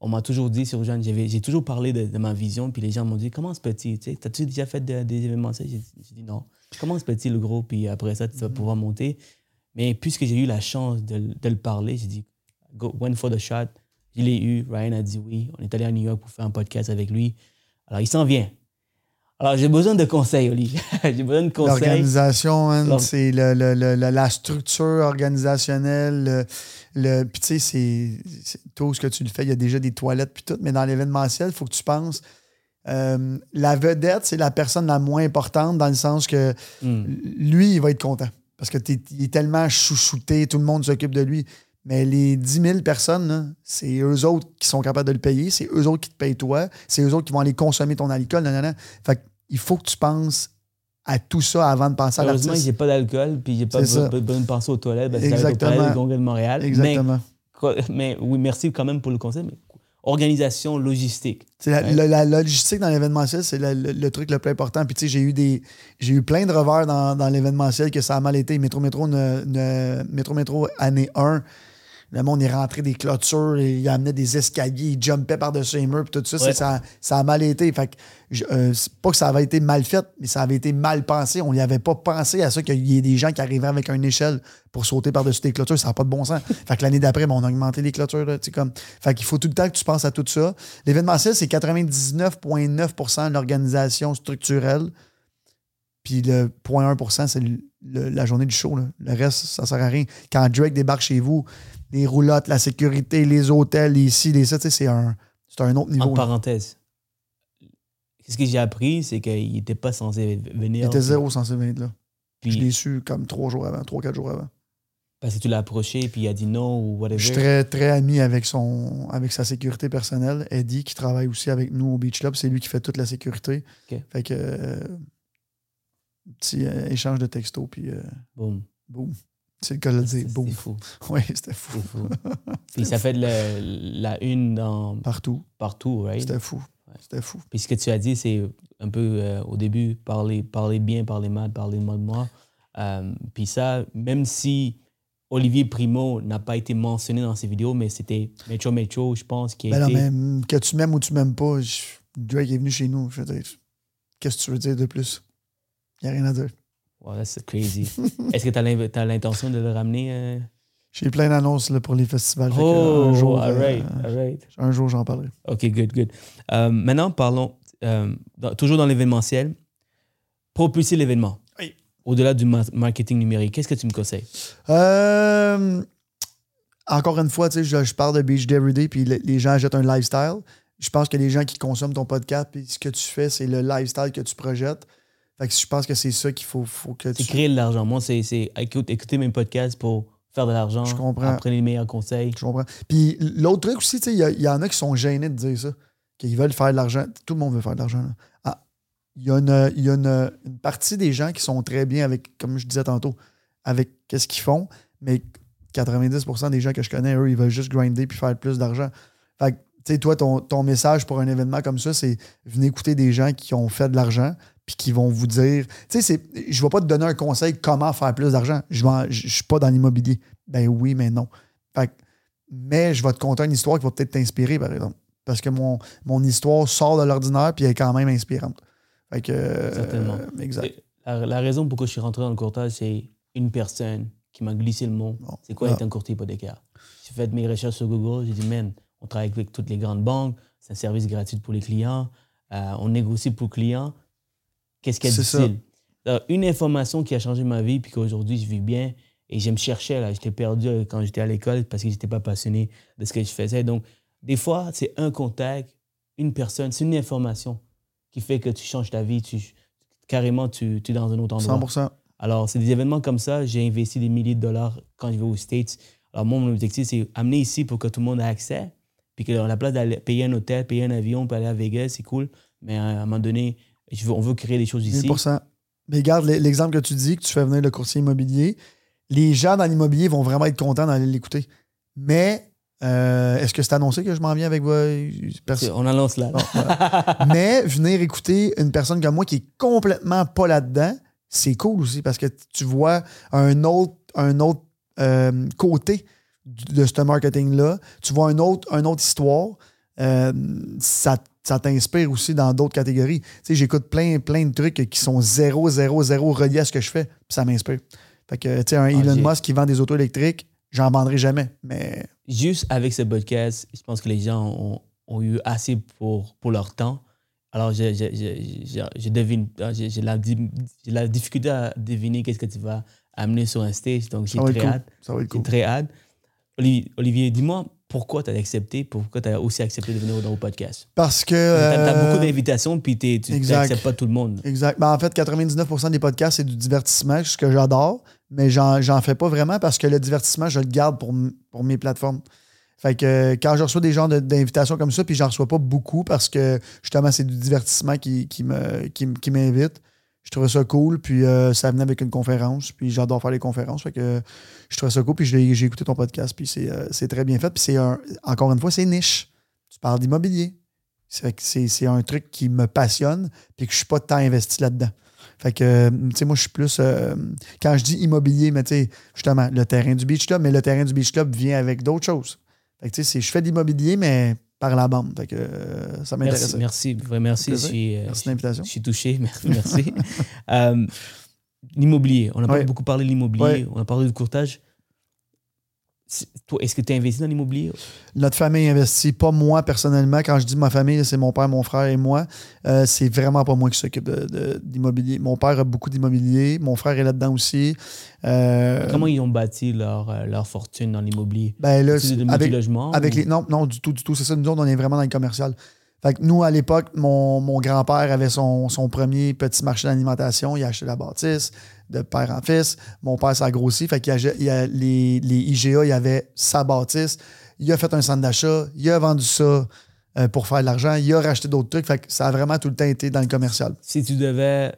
On m'a toujours dit sur Jeanne, j'ai toujours parlé de, de ma vision, puis les gens m'ont dit Commence petit, tu sais, t'as-tu déjà fait de- des événementiels? J'ai dit non. Commence petit, le gros, puis après ça, tu vas pouvoir monter. Mais puisque j'ai eu la chance de, de le parler, j'ai dit Go, went for the shot. Je l'ai eu, Ryan a dit oui. On est allé à New York pour faire un podcast avec lui. Alors, il s'en vient. Alors, j'ai besoin de conseils, Oli. j'ai besoin de conseils. L'organisation, c'est le, le- le- la structure organisationnelle. Le, puis tu sais, c'est tout ce que tu le fais, il y a déjà des toilettes puis tout, mais dans l'événementiel, il faut que tu penses. euh, la vedette, c'est la personne la moins importante dans le sens que Hmm. lui, il va être content. Parce que il est tellement chouchouté, tout le monde s'occupe de lui. Mais les 10 000 personnes, c'est eux autres qui sont capables de le payer, c'est eux autres qui te payent toi, c'est eux autres qui vont aller consommer ton alcool. Fait il faut que tu penses à tout ça avant de penser à Heureusement que l'artiste. j'ai pas d'alcool, puis j'ai pas besoin de penser aux toilettes, parce que j'arrête au Exactement. palais du Congrès de Montréal. Exactement. Mais, mais oui, merci quand même pour le conseil. Mais organisation logistique. La, Ouais. la- la logistique dans l'événementiel, c'est le, le- le truc le plus important. Puis tu sais, j'ai eu des j'ai eu plein de revers dans, dans l'événementiel que ça a mal été. Métro Métro, Métro Métro année 1, le monde est rentré des clôtures, et il amenait des escaliers, il jumpait par-dessus les murs, puis tout ça, Ouais. ça, ça a mal été. Fait que, je- euh, pas que ça avait été mal fait, mais ça avait été mal pensé. On n'y avait pas pensé à ça qu'il y ait des gens qui arrivaient avec une échelle pour sauter par-dessus des clôtures. Ça n'a pas de bon sens. fait que l'année d'après, ben, on a augmenté les clôtures. Là, comme... Fait qu'il faut tout le temps que tu penses à tout ça. L'événementiel, c'est 99,9 de l'organisation structurelle. Puis le 0,1% c'est la journée du show. là. Le reste, ça sert à rien. Quand Drake débarque chez vous, les roulottes, la sécurité, les hôtels, les ci, les ça, c'est un, un autre niveau. Entre là. parenthèses. Ce que j'ai appris, c'est qu'il n'était pas censé Il venir. était zéro censé venir là. Puis, Je l'ai su comme trois jours avant, trois, quatre jours avant. parce que tu l'as approché, puis il a dit non ou whatever. Je suis très, très ami avec, son, avec sa sécurité personnelle. Eddie, qui travaille aussi avec nous au Beach Club, c'est lui qui fait toute la sécurité. Ok. Fait que. euh, petit euh, échange de textos, puis euh, Boum. boum. C'est le cas de le dire. Boum. fou. Oui, c'était fou. Fou. Puis ça fait de la, une dans, Partout. partout, right? C'était fou. C'était fou. Puis ce que tu as dit, c'est un peu euh, au début, parler, parler bien, parler mal, parler mal de moi. Euh, puis ça, même si Olivier Primo n'a pas été mentionné dans ses vidéos, mais c'était Metro Metro, je pense, qui a Ben non, été... mais mm, que tu m'aimes ou tu m'aimes pas, je- Drake est venu chez nous. Je veux dire, qu'est-ce que tu veux dire de plus? Il n'y a rien à dire. Wow, that's crazy. Est-ce que tu as l'intention de le ramener? euh? J'ai plein d'annonces pour les festivals. Oh, un jour, all right, euh, all right. un jour, j'en parlerai. OK, good, good. Euh, maintenant, parlons, dans- toujours dans l'événementiel, propulser l'événement. Oui. Au-delà du ma- marketing numérique, qu'est-ce que tu me conseilles? Encore une fois, je, je parle de Beach Day Everyday, puis le- les gens achètent un lifestyle. Je pense que les gens qui consomment ton podcast, puis ce que tu fais, c'est le lifestyle que tu projettes. Fait que je pense que c'est ça qu'il faut, faut que C'est tu. créer de l'argent. Moi, c'est écoute- écouter mes podcasts pour faire de l'argent. Je comprends. Apprendre les meilleurs conseils. Je comprends. Puis l'autre truc aussi, il y y, en a qui sont gênés de dire ça, qu'ils veulent faire de l'argent. Tout le monde veut faire de l'argent. Ah, il y a, une, y a une, une partie des gens qui sont très bien avec, comme je disais tantôt, avec qu'est-ce qu'ils font, mais 90% des gens que je connais, eux, ils veulent juste grinder puis faire plus d'argent. Fait que, tu sais, toi, ton, ton message pour un événement comme ça, c'est venez écouter des gens qui ont fait de l'argent puis qui vont vous dire. Tu sais, je ne vais pas te donner un conseil comment faire plus d'argent. Je ne suis pas dans l'immobilier. Ben oui, mais non. Fait mais je vais te conter une histoire qui va peut-être t'inspirer, par exemple. Parce que mon, mon histoire sort de l'ordinaire puis elle est quand même inspirante. Fait que. euh, Certainement. exact. La, la raison pourquoi je suis rentré dans le courtage, c'est une personne qui m'a glissé le mot. Bon, C'est quoi ah. être un courtier hypothécaire? J'ai fait mes recherches sur Google. J'ai dit, man, on travaille avec toutes les grandes banques. C'est un service gratuit pour les clients. euh, on négocie pour le client. Qu'est-ce qui est C'est difficile? Alors, une information qui a changé ma vie, puis qu'aujourd'hui, je vis bien. Et je me cherchais, là. J'étais perdu euh, quand j'étais à l'école parce que j'étais pas passionné de ce que je faisais. Donc, des fois, c'est un contact, une personne, c'est une information qui fait que tu changes ta vie. Tu, carrément, tu, tu es dans un autre endroit. 100%. Alors, c'est des événements comme ça. J'ai investi des milliers de dollars quand je vais aux States. Alors, moi, mon objectif, c'est amener ici pour que tout le monde ait accès. Puis que la place d'aller payer un hôtel, payer un avion, pour aller à Vegas, c'est cool. Mais à un moment donné, je veux- on veut créer des choses ici. 1000%. Mais regarde l'e- l'exemple que tu dis, que tu fais venir le courtier immobilier. Les gens dans l'immobilier vont vraiment être contents d'aller l'écouter. Mais euh, est-ce que c'est annoncé que je m'en viens avec personnes? On annonce là. Bon, voilà. Mais venir écouter une personne comme moi qui est complètement pas là-dedans, c'est cool aussi parce que tu vois un autre, un autre euh, côté de ce marketing-là. Tu vois un autre, une autre histoire. Euh, ça, ça t'inspire aussi dans d'autres catégories. Tu sais, j'écoute plein, plein de trucs qui sont zéro, zéro, zéro reliés à ce que je fais, puis ça m'inspire. Fait que, tu sais, un Elon j'ai- Musk qui vend des autos électriques, j'en vendrai jamais. Mais Juste avec ce podcast, je pense que les gens ont, ont eu assez pour, pour leur temps. Alors, je, je, je, je, je devine, j'ai la, difficulté à deviner qu'est-ce que tu vas amener sur un stage. Donc, j'ai très cool. hâte. Cool. très Olivier, dis-moi pourquoi tu as accepté, pourquoi tu as aussi accepté de venir dans au podcast? Parce que. Tu as, euh, beaucoup d'invitations, puis tu n'acceptes pas tout le monde. Exact. Ben, en fait, 99% des podcasts, c'est du divertissement, ce que j'adore, mais j'en, fais pas vraiment parce que le divertissement, je le garde pour, mes plateformes. Fait que quand je reçois des genres de- d'invitations comme ça, puis j'en reçois pas beaucoup parce que justement, c'est du divertissement qui, qui m'invite. Je trouvais ça cool, puis euh, ça venait avec une conférence, puis j'adore faire les conférences. Fait que je trouvais ça cool, puis j'ai, écouté ton podcast, puis c'est, euh, c'est très bien fait. Puis c'est un, encore une fois, c'est niche. Tu parles d'immobilier. C'est, un truc qui me passionne, puis que je suis pas tant investi là-dedans. Fait que, moi, je suis plus. euh, quand je dis immobilier, mais tu sais, justement, le terrain du Beach Club, mais le terrain du Beach Club vient avec d'autres choses. Fait que, tu je fais de l'immobilier, mais par la bande. Fait que euh, ça m'intéresse. Merci, merci, merci. Je suis, euh, Merci de l'invitation. Je suis touché, merci. Euh, l'immobilier, on a beaucoup parlé de l'immobilier, on a parlé du courtage. Est-ce que tu as investi dans l'immobilier? Notre famille investit, pas moi personnellement. Quand je dis ma famille, c'est mon père, mon frère et moi. Euh, c'est vraiment pas moi qui s'occupe de- de- d'immobilier. Mon père a beaucoup d'immobilier. Mon frère est là-dedans aussi. Euh, Comment ils ont bâti leur, euh, leur fortune dans l'immobilier? ben là, C'est de avec, ou- les, non, non, du tout, du tout. C'est ça, nous autres, on est vraiment dans le commercial. Fait que nous, à l'époque, mon, mon grand-père avait son, son premier petit marché d'alimentation. Il a acheté la bâtisse de père en fils. Mon père, ça a grossi. Fait qu'il a, il a- les, les IGA, il avait sa bâtisse. Il a fait un centre d'achat. Il a vendu ça euh, pour faire de l'argent. Il a racheté d'autres trucs. Fait que ça a vraiment tout le temps été dans le commercial. Si tu devais,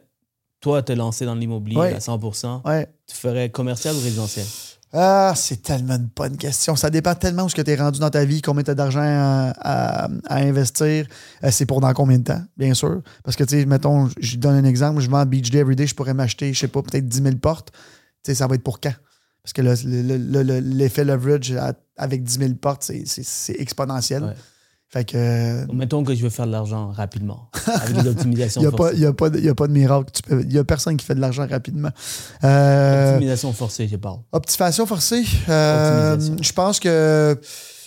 toi, te lancer dans l'immobilier Ouais. à 100%, Ouais. tu ferais commercial ou résidentiel? Ah, c'est tellement une bonne question. Ça dépend tellement où ce que tu es rendu dans ta vie, combien tu as d'argent à, investir. Euh, c'est pour dans combien de temps, bien sûr. Parce que, tu sais, mettons, je donne un exemple, je vends Beach Day Everyday, je pourrais m'acheter, je sais pas, peut-être 10 000 portes. Tu sais, ça va être pour quand? Parce que le- le- le- le- l'effet leverage avec 10 000 portes, c'est- exponentiel. Fait que, euh, Mettons que je veux faire de l'argent rapidement, avec des optimisations il n'y a, pas- forcées. y a, pas de- y a pas de miracle. Il n'y a personne qui fait de l'argent rapidement. Euh, Optimisation forcée, je parle. Optimisation forcée. euh, Optimisation. je pense que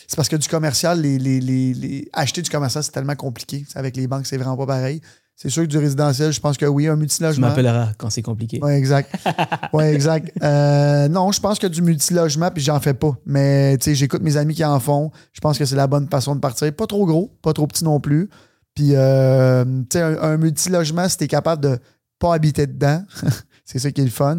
c'est parce que du commercial, les, les- les- les- acheter du commercial, c'est tellement compliqué. Avec les banques, c'est vraiment pas pareil. C'est sûr que du résidentiel, je pense que oui, un Tu multilogement. m'appelleras quand c'est compliqué. Oui, exact. Oui, exact. Euh, non, je pense que du multilogement, puis j'en fais pas. Mais tu sais, j'écoute mes amis qui en font. Je pense que c'est la bonne façon de partir. Pas trop gros, pas trop petit non plus. Puis, euh, tu sais, un, un multilogement, si tu es capable de pas habiter dedans, c'est ça qui est le fun.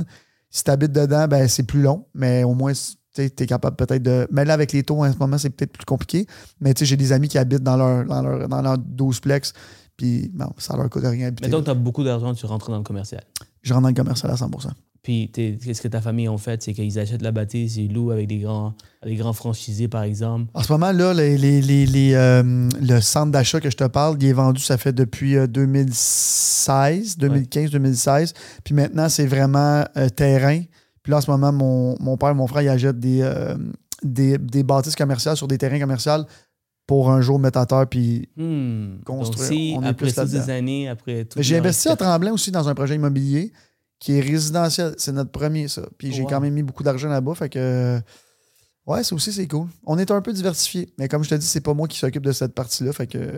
Si tu habites dedans, ben, c'est plus long, mais au moins, tu es capable peut-être de. Mais là, avec les taux en ce moment, c'est peut-être plus compliqué. Mais tu sais, j'ai des amis qui habitent dans leur, dans leur, dans leur 12 plex, puis bon, ça leur coûte rien. Mettons que tu as beaucoup d'argent, tu rentres dans le commercial. Je rentre dans le commercial à 100% Puis, qu'est-ce que ta famille en fait? C'est qu'ils achètent la bâtisse, ils louent avec des grands, grands franchisés, par exemple. En ce moment, là, les, les- les- euh, le centre d'achat que je te parle, il est vendu, ça fait depuis euh, 2016, 2015-2016. Puis maintenant, c'est vraiment euh, terrain. Puis là, en ce moment, mon, mon père et mon frère, ils achètent des, euh, des, des bâtisses commerciales sur des terrains commerciaux pour un jour mettre à terre. Puis Hmm. Donc, Construire. si On est après plus là-dedans. années, après tout. J'ai investi à Tremblant aussi dans un projet immobilier qui est résidentiel. C'est notre premier, ça. Puis j'ai quand même mis beaucoup d'argent là-bas. Fait que. Ouais, ça aussi, c'est cool. On est un peu diversifié. Mais comme je te dis, c'est pas moi qui s'occupe de cette partie-là. Fait que. Va Mais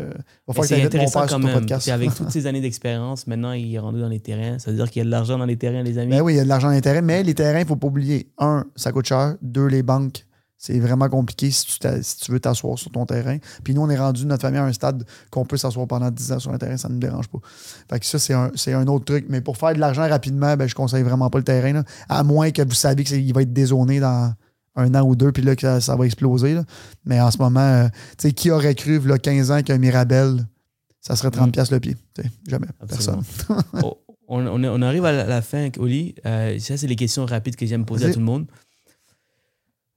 falloir que c'est t'invites mon intéressant père quand sur ton podcast. Puis avec toutes ces années d'expérience, maintenant, il est rendu dans les terrains. Ça veut dire qu'il y a de l'argent dans les terrains, les amis. Ben oui, il y a de l'argent d'intérêt, mais les terrains, il faut pas oublier. Un, ça coûte cher. Deux, les banques. C'est vraiment compliqué si tu, t'a- si tu veux t'asseoir sur ton terrain. Puis nous, on est rendu, notre famille, à un stade qu'on peut s'asseoir pendant 10 ans sur un terrain, ça ne nous dérange pas. Fait que ça, c'est un, autre truc. Mais pour faire de l'argent rapidement, ben, je conseille vraiment pas le terrain. là. À moins que vous savez qu'il va être dézoné dans un an ou deux, puis là, que ça, ça va exploser. là. Mais en ce moment, euh, tu sais, qui aurait cru, là, 15 ans, qu'un Mirabel, ça serait 30$ Mm. le pied? Jamais. Absolument. Personne. Oh, on, on, on arrive à la, fin, Oli. Euh, ça, c'est les questions rapides que j'aime poser à tout le monde.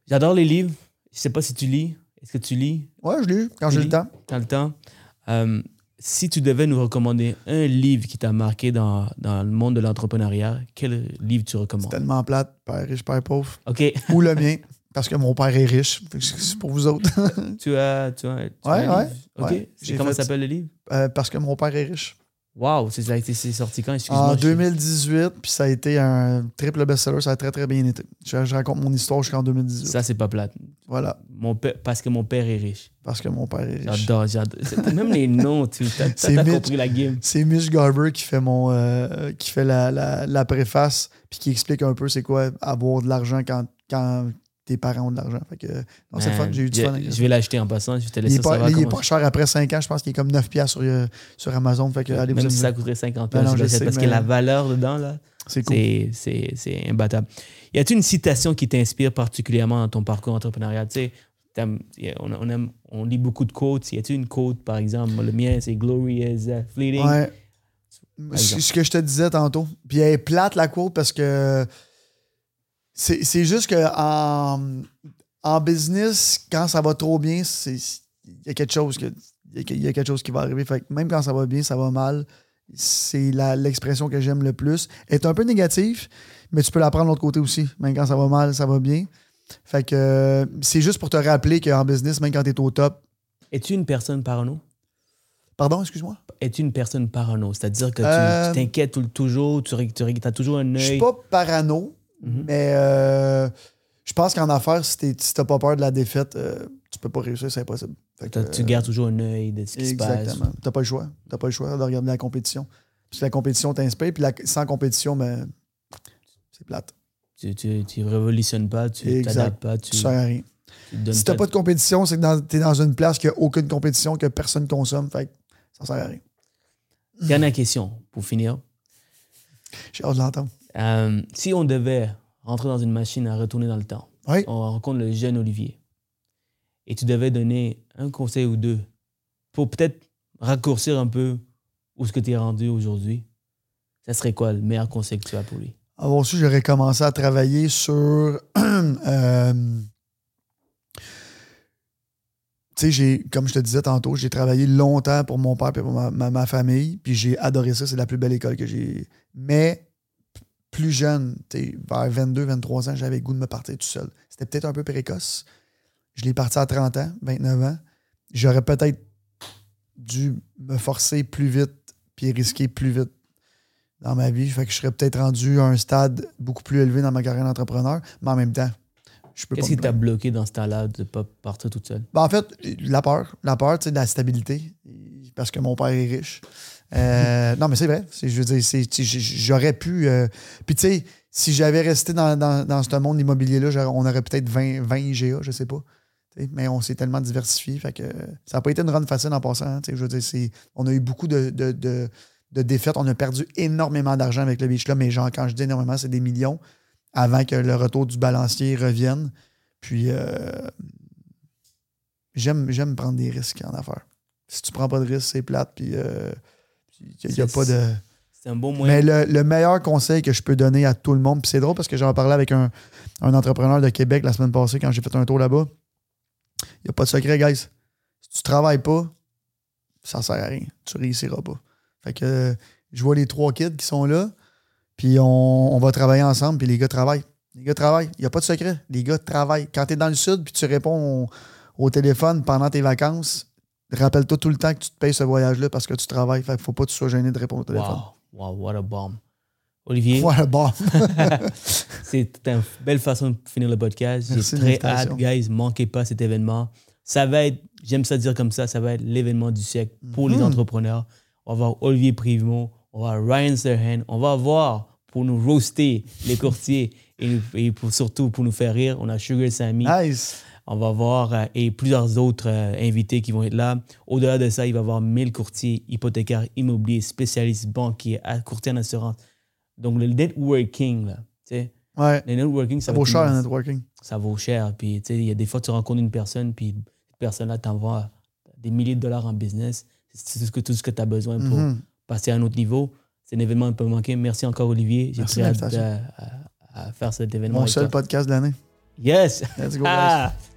J'adore les livres. Je sais pas si tu lis. Est-ce que tu lis? Ouais, je eu quand j'ai le temps. T'as le temps. Euh, si tu devais nous recommander un livre qui t'a marqué dans, dans le monde de l'entrepreneuriat, quel livre tu recommandes? Tellement plate, père riche, père pauvre. Ok. Ou le mien, parce que mon père est riche. C'est pour vous autres. tu as, tu as, tu as Ouais, un ouais, livre? Ok. ouais. C'est comment fait- s'appelle le livre? Euh, parce que mon père est riche. Waouh, c'est sorti quand Excuse-moi. En je- 2018, puis ça a été un triple best-seller. Ça a très, très bien été. Je, je raconte mon histoire jusqu'en 2018. Ça, c'est pas plate. Voilà. Mon père, parce que mon père est riche. Parce que mon père est riche. J'adore, j'adore. C'est- Même les noms, tu as, Mitch. compris la game. C'est Mitch Garber qui fait mon euh, qui fait la, la, la préface puis qui explique un peu c'est quoi avoir de l'argent quand, quand tes parents ont de l'argent. Fait que non, c'est fun, Man, j'ai eu du je- fun. Je vais l'acheter en passant. Je Il est, pas, savoir il est comment- pas cher après 5 ans, je pense qu'il est comme 9 piastres sur, euh, sur Amazon. Fait que allez vous Même si amuser. ça coûterait 50 Ben non, je sais, parce mais- que la valeur dedans, là, C'est cool. c'est, c'est, c'est imbattable. Y a-t-il une citation qui t'inspire particulièrement dans ton parcours entrepreneurial? Tu sais, on, on, aime- on lit beaucoup de quotes. Y a-t-il une quote, par exemple? Le mien, c'est Glory is uh, fleeting? Ouais. Par Ce exemple. ce que je te disais tantôt. Puis elle est plate, la quote, parce que c'est c'est juste que en, en business, quand ça va trop bien, c'est il y a quelque chose que il y a- quelque chose qui va arriver. Fait que même quand ça va bien, ça va mal. C'est la- l'expression que j'aime le plus. Elle est un peu négative, mais tu peux la prendre de l'autre côté aussi. Même quand ça va mal, ça va bien. Fait que euh, c'est juste pour te rappeler qu'en business, même quand tu es au top. Es-tu une personne parano? Pardon, excuse-moi? Es-tu une personne parano? C'est-à-dire que tu- Euh, tu t'inquiètes toujours, tu, as toujours un Je suis œil. pas parano, Mhm. mais euh, je pense qu'en affaires, si t'es- si t'as pas peur de la défaite, euh, tu peux pas réussir, c'est impossible. Fait que, T'as- tu gardes toujours un œil de ce qui se passe. Exactement. T'as pas le choix. T'as pas le choix de regarder la compétition. Puis la compétition t'inspire, puis la- sans compétition, ben, c'est plate. Tu, tu, tu révolutionnes pas, tu Exact. t'adaptes pas, tu, Tu sers à rien. tu Si t'as pas de compétition, c'est que dans- t'es dans une place qui a aucune compétition, que personne consomme. Fait que ça sert à rien. Dernière question pour finir. J'ai hâte de l'entendre. Euh, si on devait rentrer dans une machine à retourner dans le temps, Oui. on rencontre le jeune Olivier et tu devais donner un conseil ou deux pour peut-être raccourcir un peu où ce que tu es rendu aujourd'hui, ça serait quoi le meilleur conseil que tu as pour lui? avoir su, j'aurais commencé à travailler sur. euh, tu sais, comme je te disais tantôt, j'ai travaillé longtemps pour mon père et pour ma, ma- ma famille, puis j'ai adoré ça. C'est la plus belle école que j'ai. Mais plus jeune, vers 22, 23 ans, j'avais le goût de me partir tout seul. C'était peut-être un peu précoce. Je l'ai parti à 30 ans, 29 ans. J'aurais peut-être dû me forcer plus vite puis risquer plus vite dans ma vie. Fait que je serais peut-être rendu à un stade beaucoup plus élevé dans ma carrière d'entrepreneur, mais en même temps, je peux pas. Qu'est-ce qui t'a bloqué dans ce temps-là de ne pas partir toute seule? Ben, en fait, la peur. La peur, tu sais, de la stabilité. Parce que mon père est riche. Euh, non, mais c'est vrai. Je veux dire, j'aurais pu. euh, puis, tu sais, si j'avais resté dans, dans, ce monde immobilier-là, on aurait peut-être 20, 20 IGA, je sais pas. Mais on s'est tellement diversifié. Fait que ça n'a pas été une run facile en passant. hein, je veux dire, on a eu beaucoup de, de, de- défaites. On a perdu énormément d'argent avec le beach là, mais genre, quand je dis énormément, c'est des millions avant que le retour du balancier revienne. Puis, euh, j'aime, prendre des risques en affaires. Si tu prends pas de risques, c'est plate. Puis, il n'y a pas de. C'est un bon moyen. Mais le, le meilleur conseil que je peux donner à tout le monde, puis c'est drôle parce que j'en parlais avec un, un entrepreneur de Québec la semaine passée quand j'ai fait un tour là-bas. Il n'y a pas de secret, guys. Si tu travailles pas, ça sert à rien. Tu réussiras pas. Fait que je vois les trois kids qui sont là, puis on, on va travailler ensemble, puis les gars travaillent. Les gars travaillent. Il n'y a pas de secret. Les gars travaillent. Quand tu es dans le sud, puis tu réponds au, au téléphone pendant tes vacances, rappelle-toi tout le temps que tu te payes ce voyage-là parce que tu travailles. Fait faut pas que tu sois gêné de répondre au téléphone. Wow, wow, what a bomb. Olivier, Voilà, bon. c'est une belle façon de finir le podcast. J'ai très hâte, guys. Manquez pas cet événement. Ça va être, j'aime ça dire comme ça, ça va être l'événement du siècle pour les Mhm. entrepreneurs. On va voir Olivier Privmo, on va voir Ryan Serhan, on va voir pour nous roaster les courtiers et, et pour, surtout pour nous faire rire. On a Sugar Sammy. Nice. On va voir euh, et plusieurs autres euh, invités qui vont être là. Au-delà de ça, il va y avoir 1000 courtiers hypothécaires, immobiliers, spécialistes, banquiers, courtiers en assurance. Donc, le networking, là, tu sais, Ouais. le networking, ça, Ça va vaut cher le networking. Ça vaut cher. Puis, tu sais, il y a des fois, tu rencontres une personne, puis cette personne-là t'envoie des milliers de dollars en business. C'est tout ce que, tout ce que tu as besoin pour Mhm. passer à un autre niveau. C'est un événement un peu manqué. Merci encore, Olivier. J'ai très hâte de- à, à faire cet événement. Mon seul toi. podcast de l'année. Yes! Let's go, guys.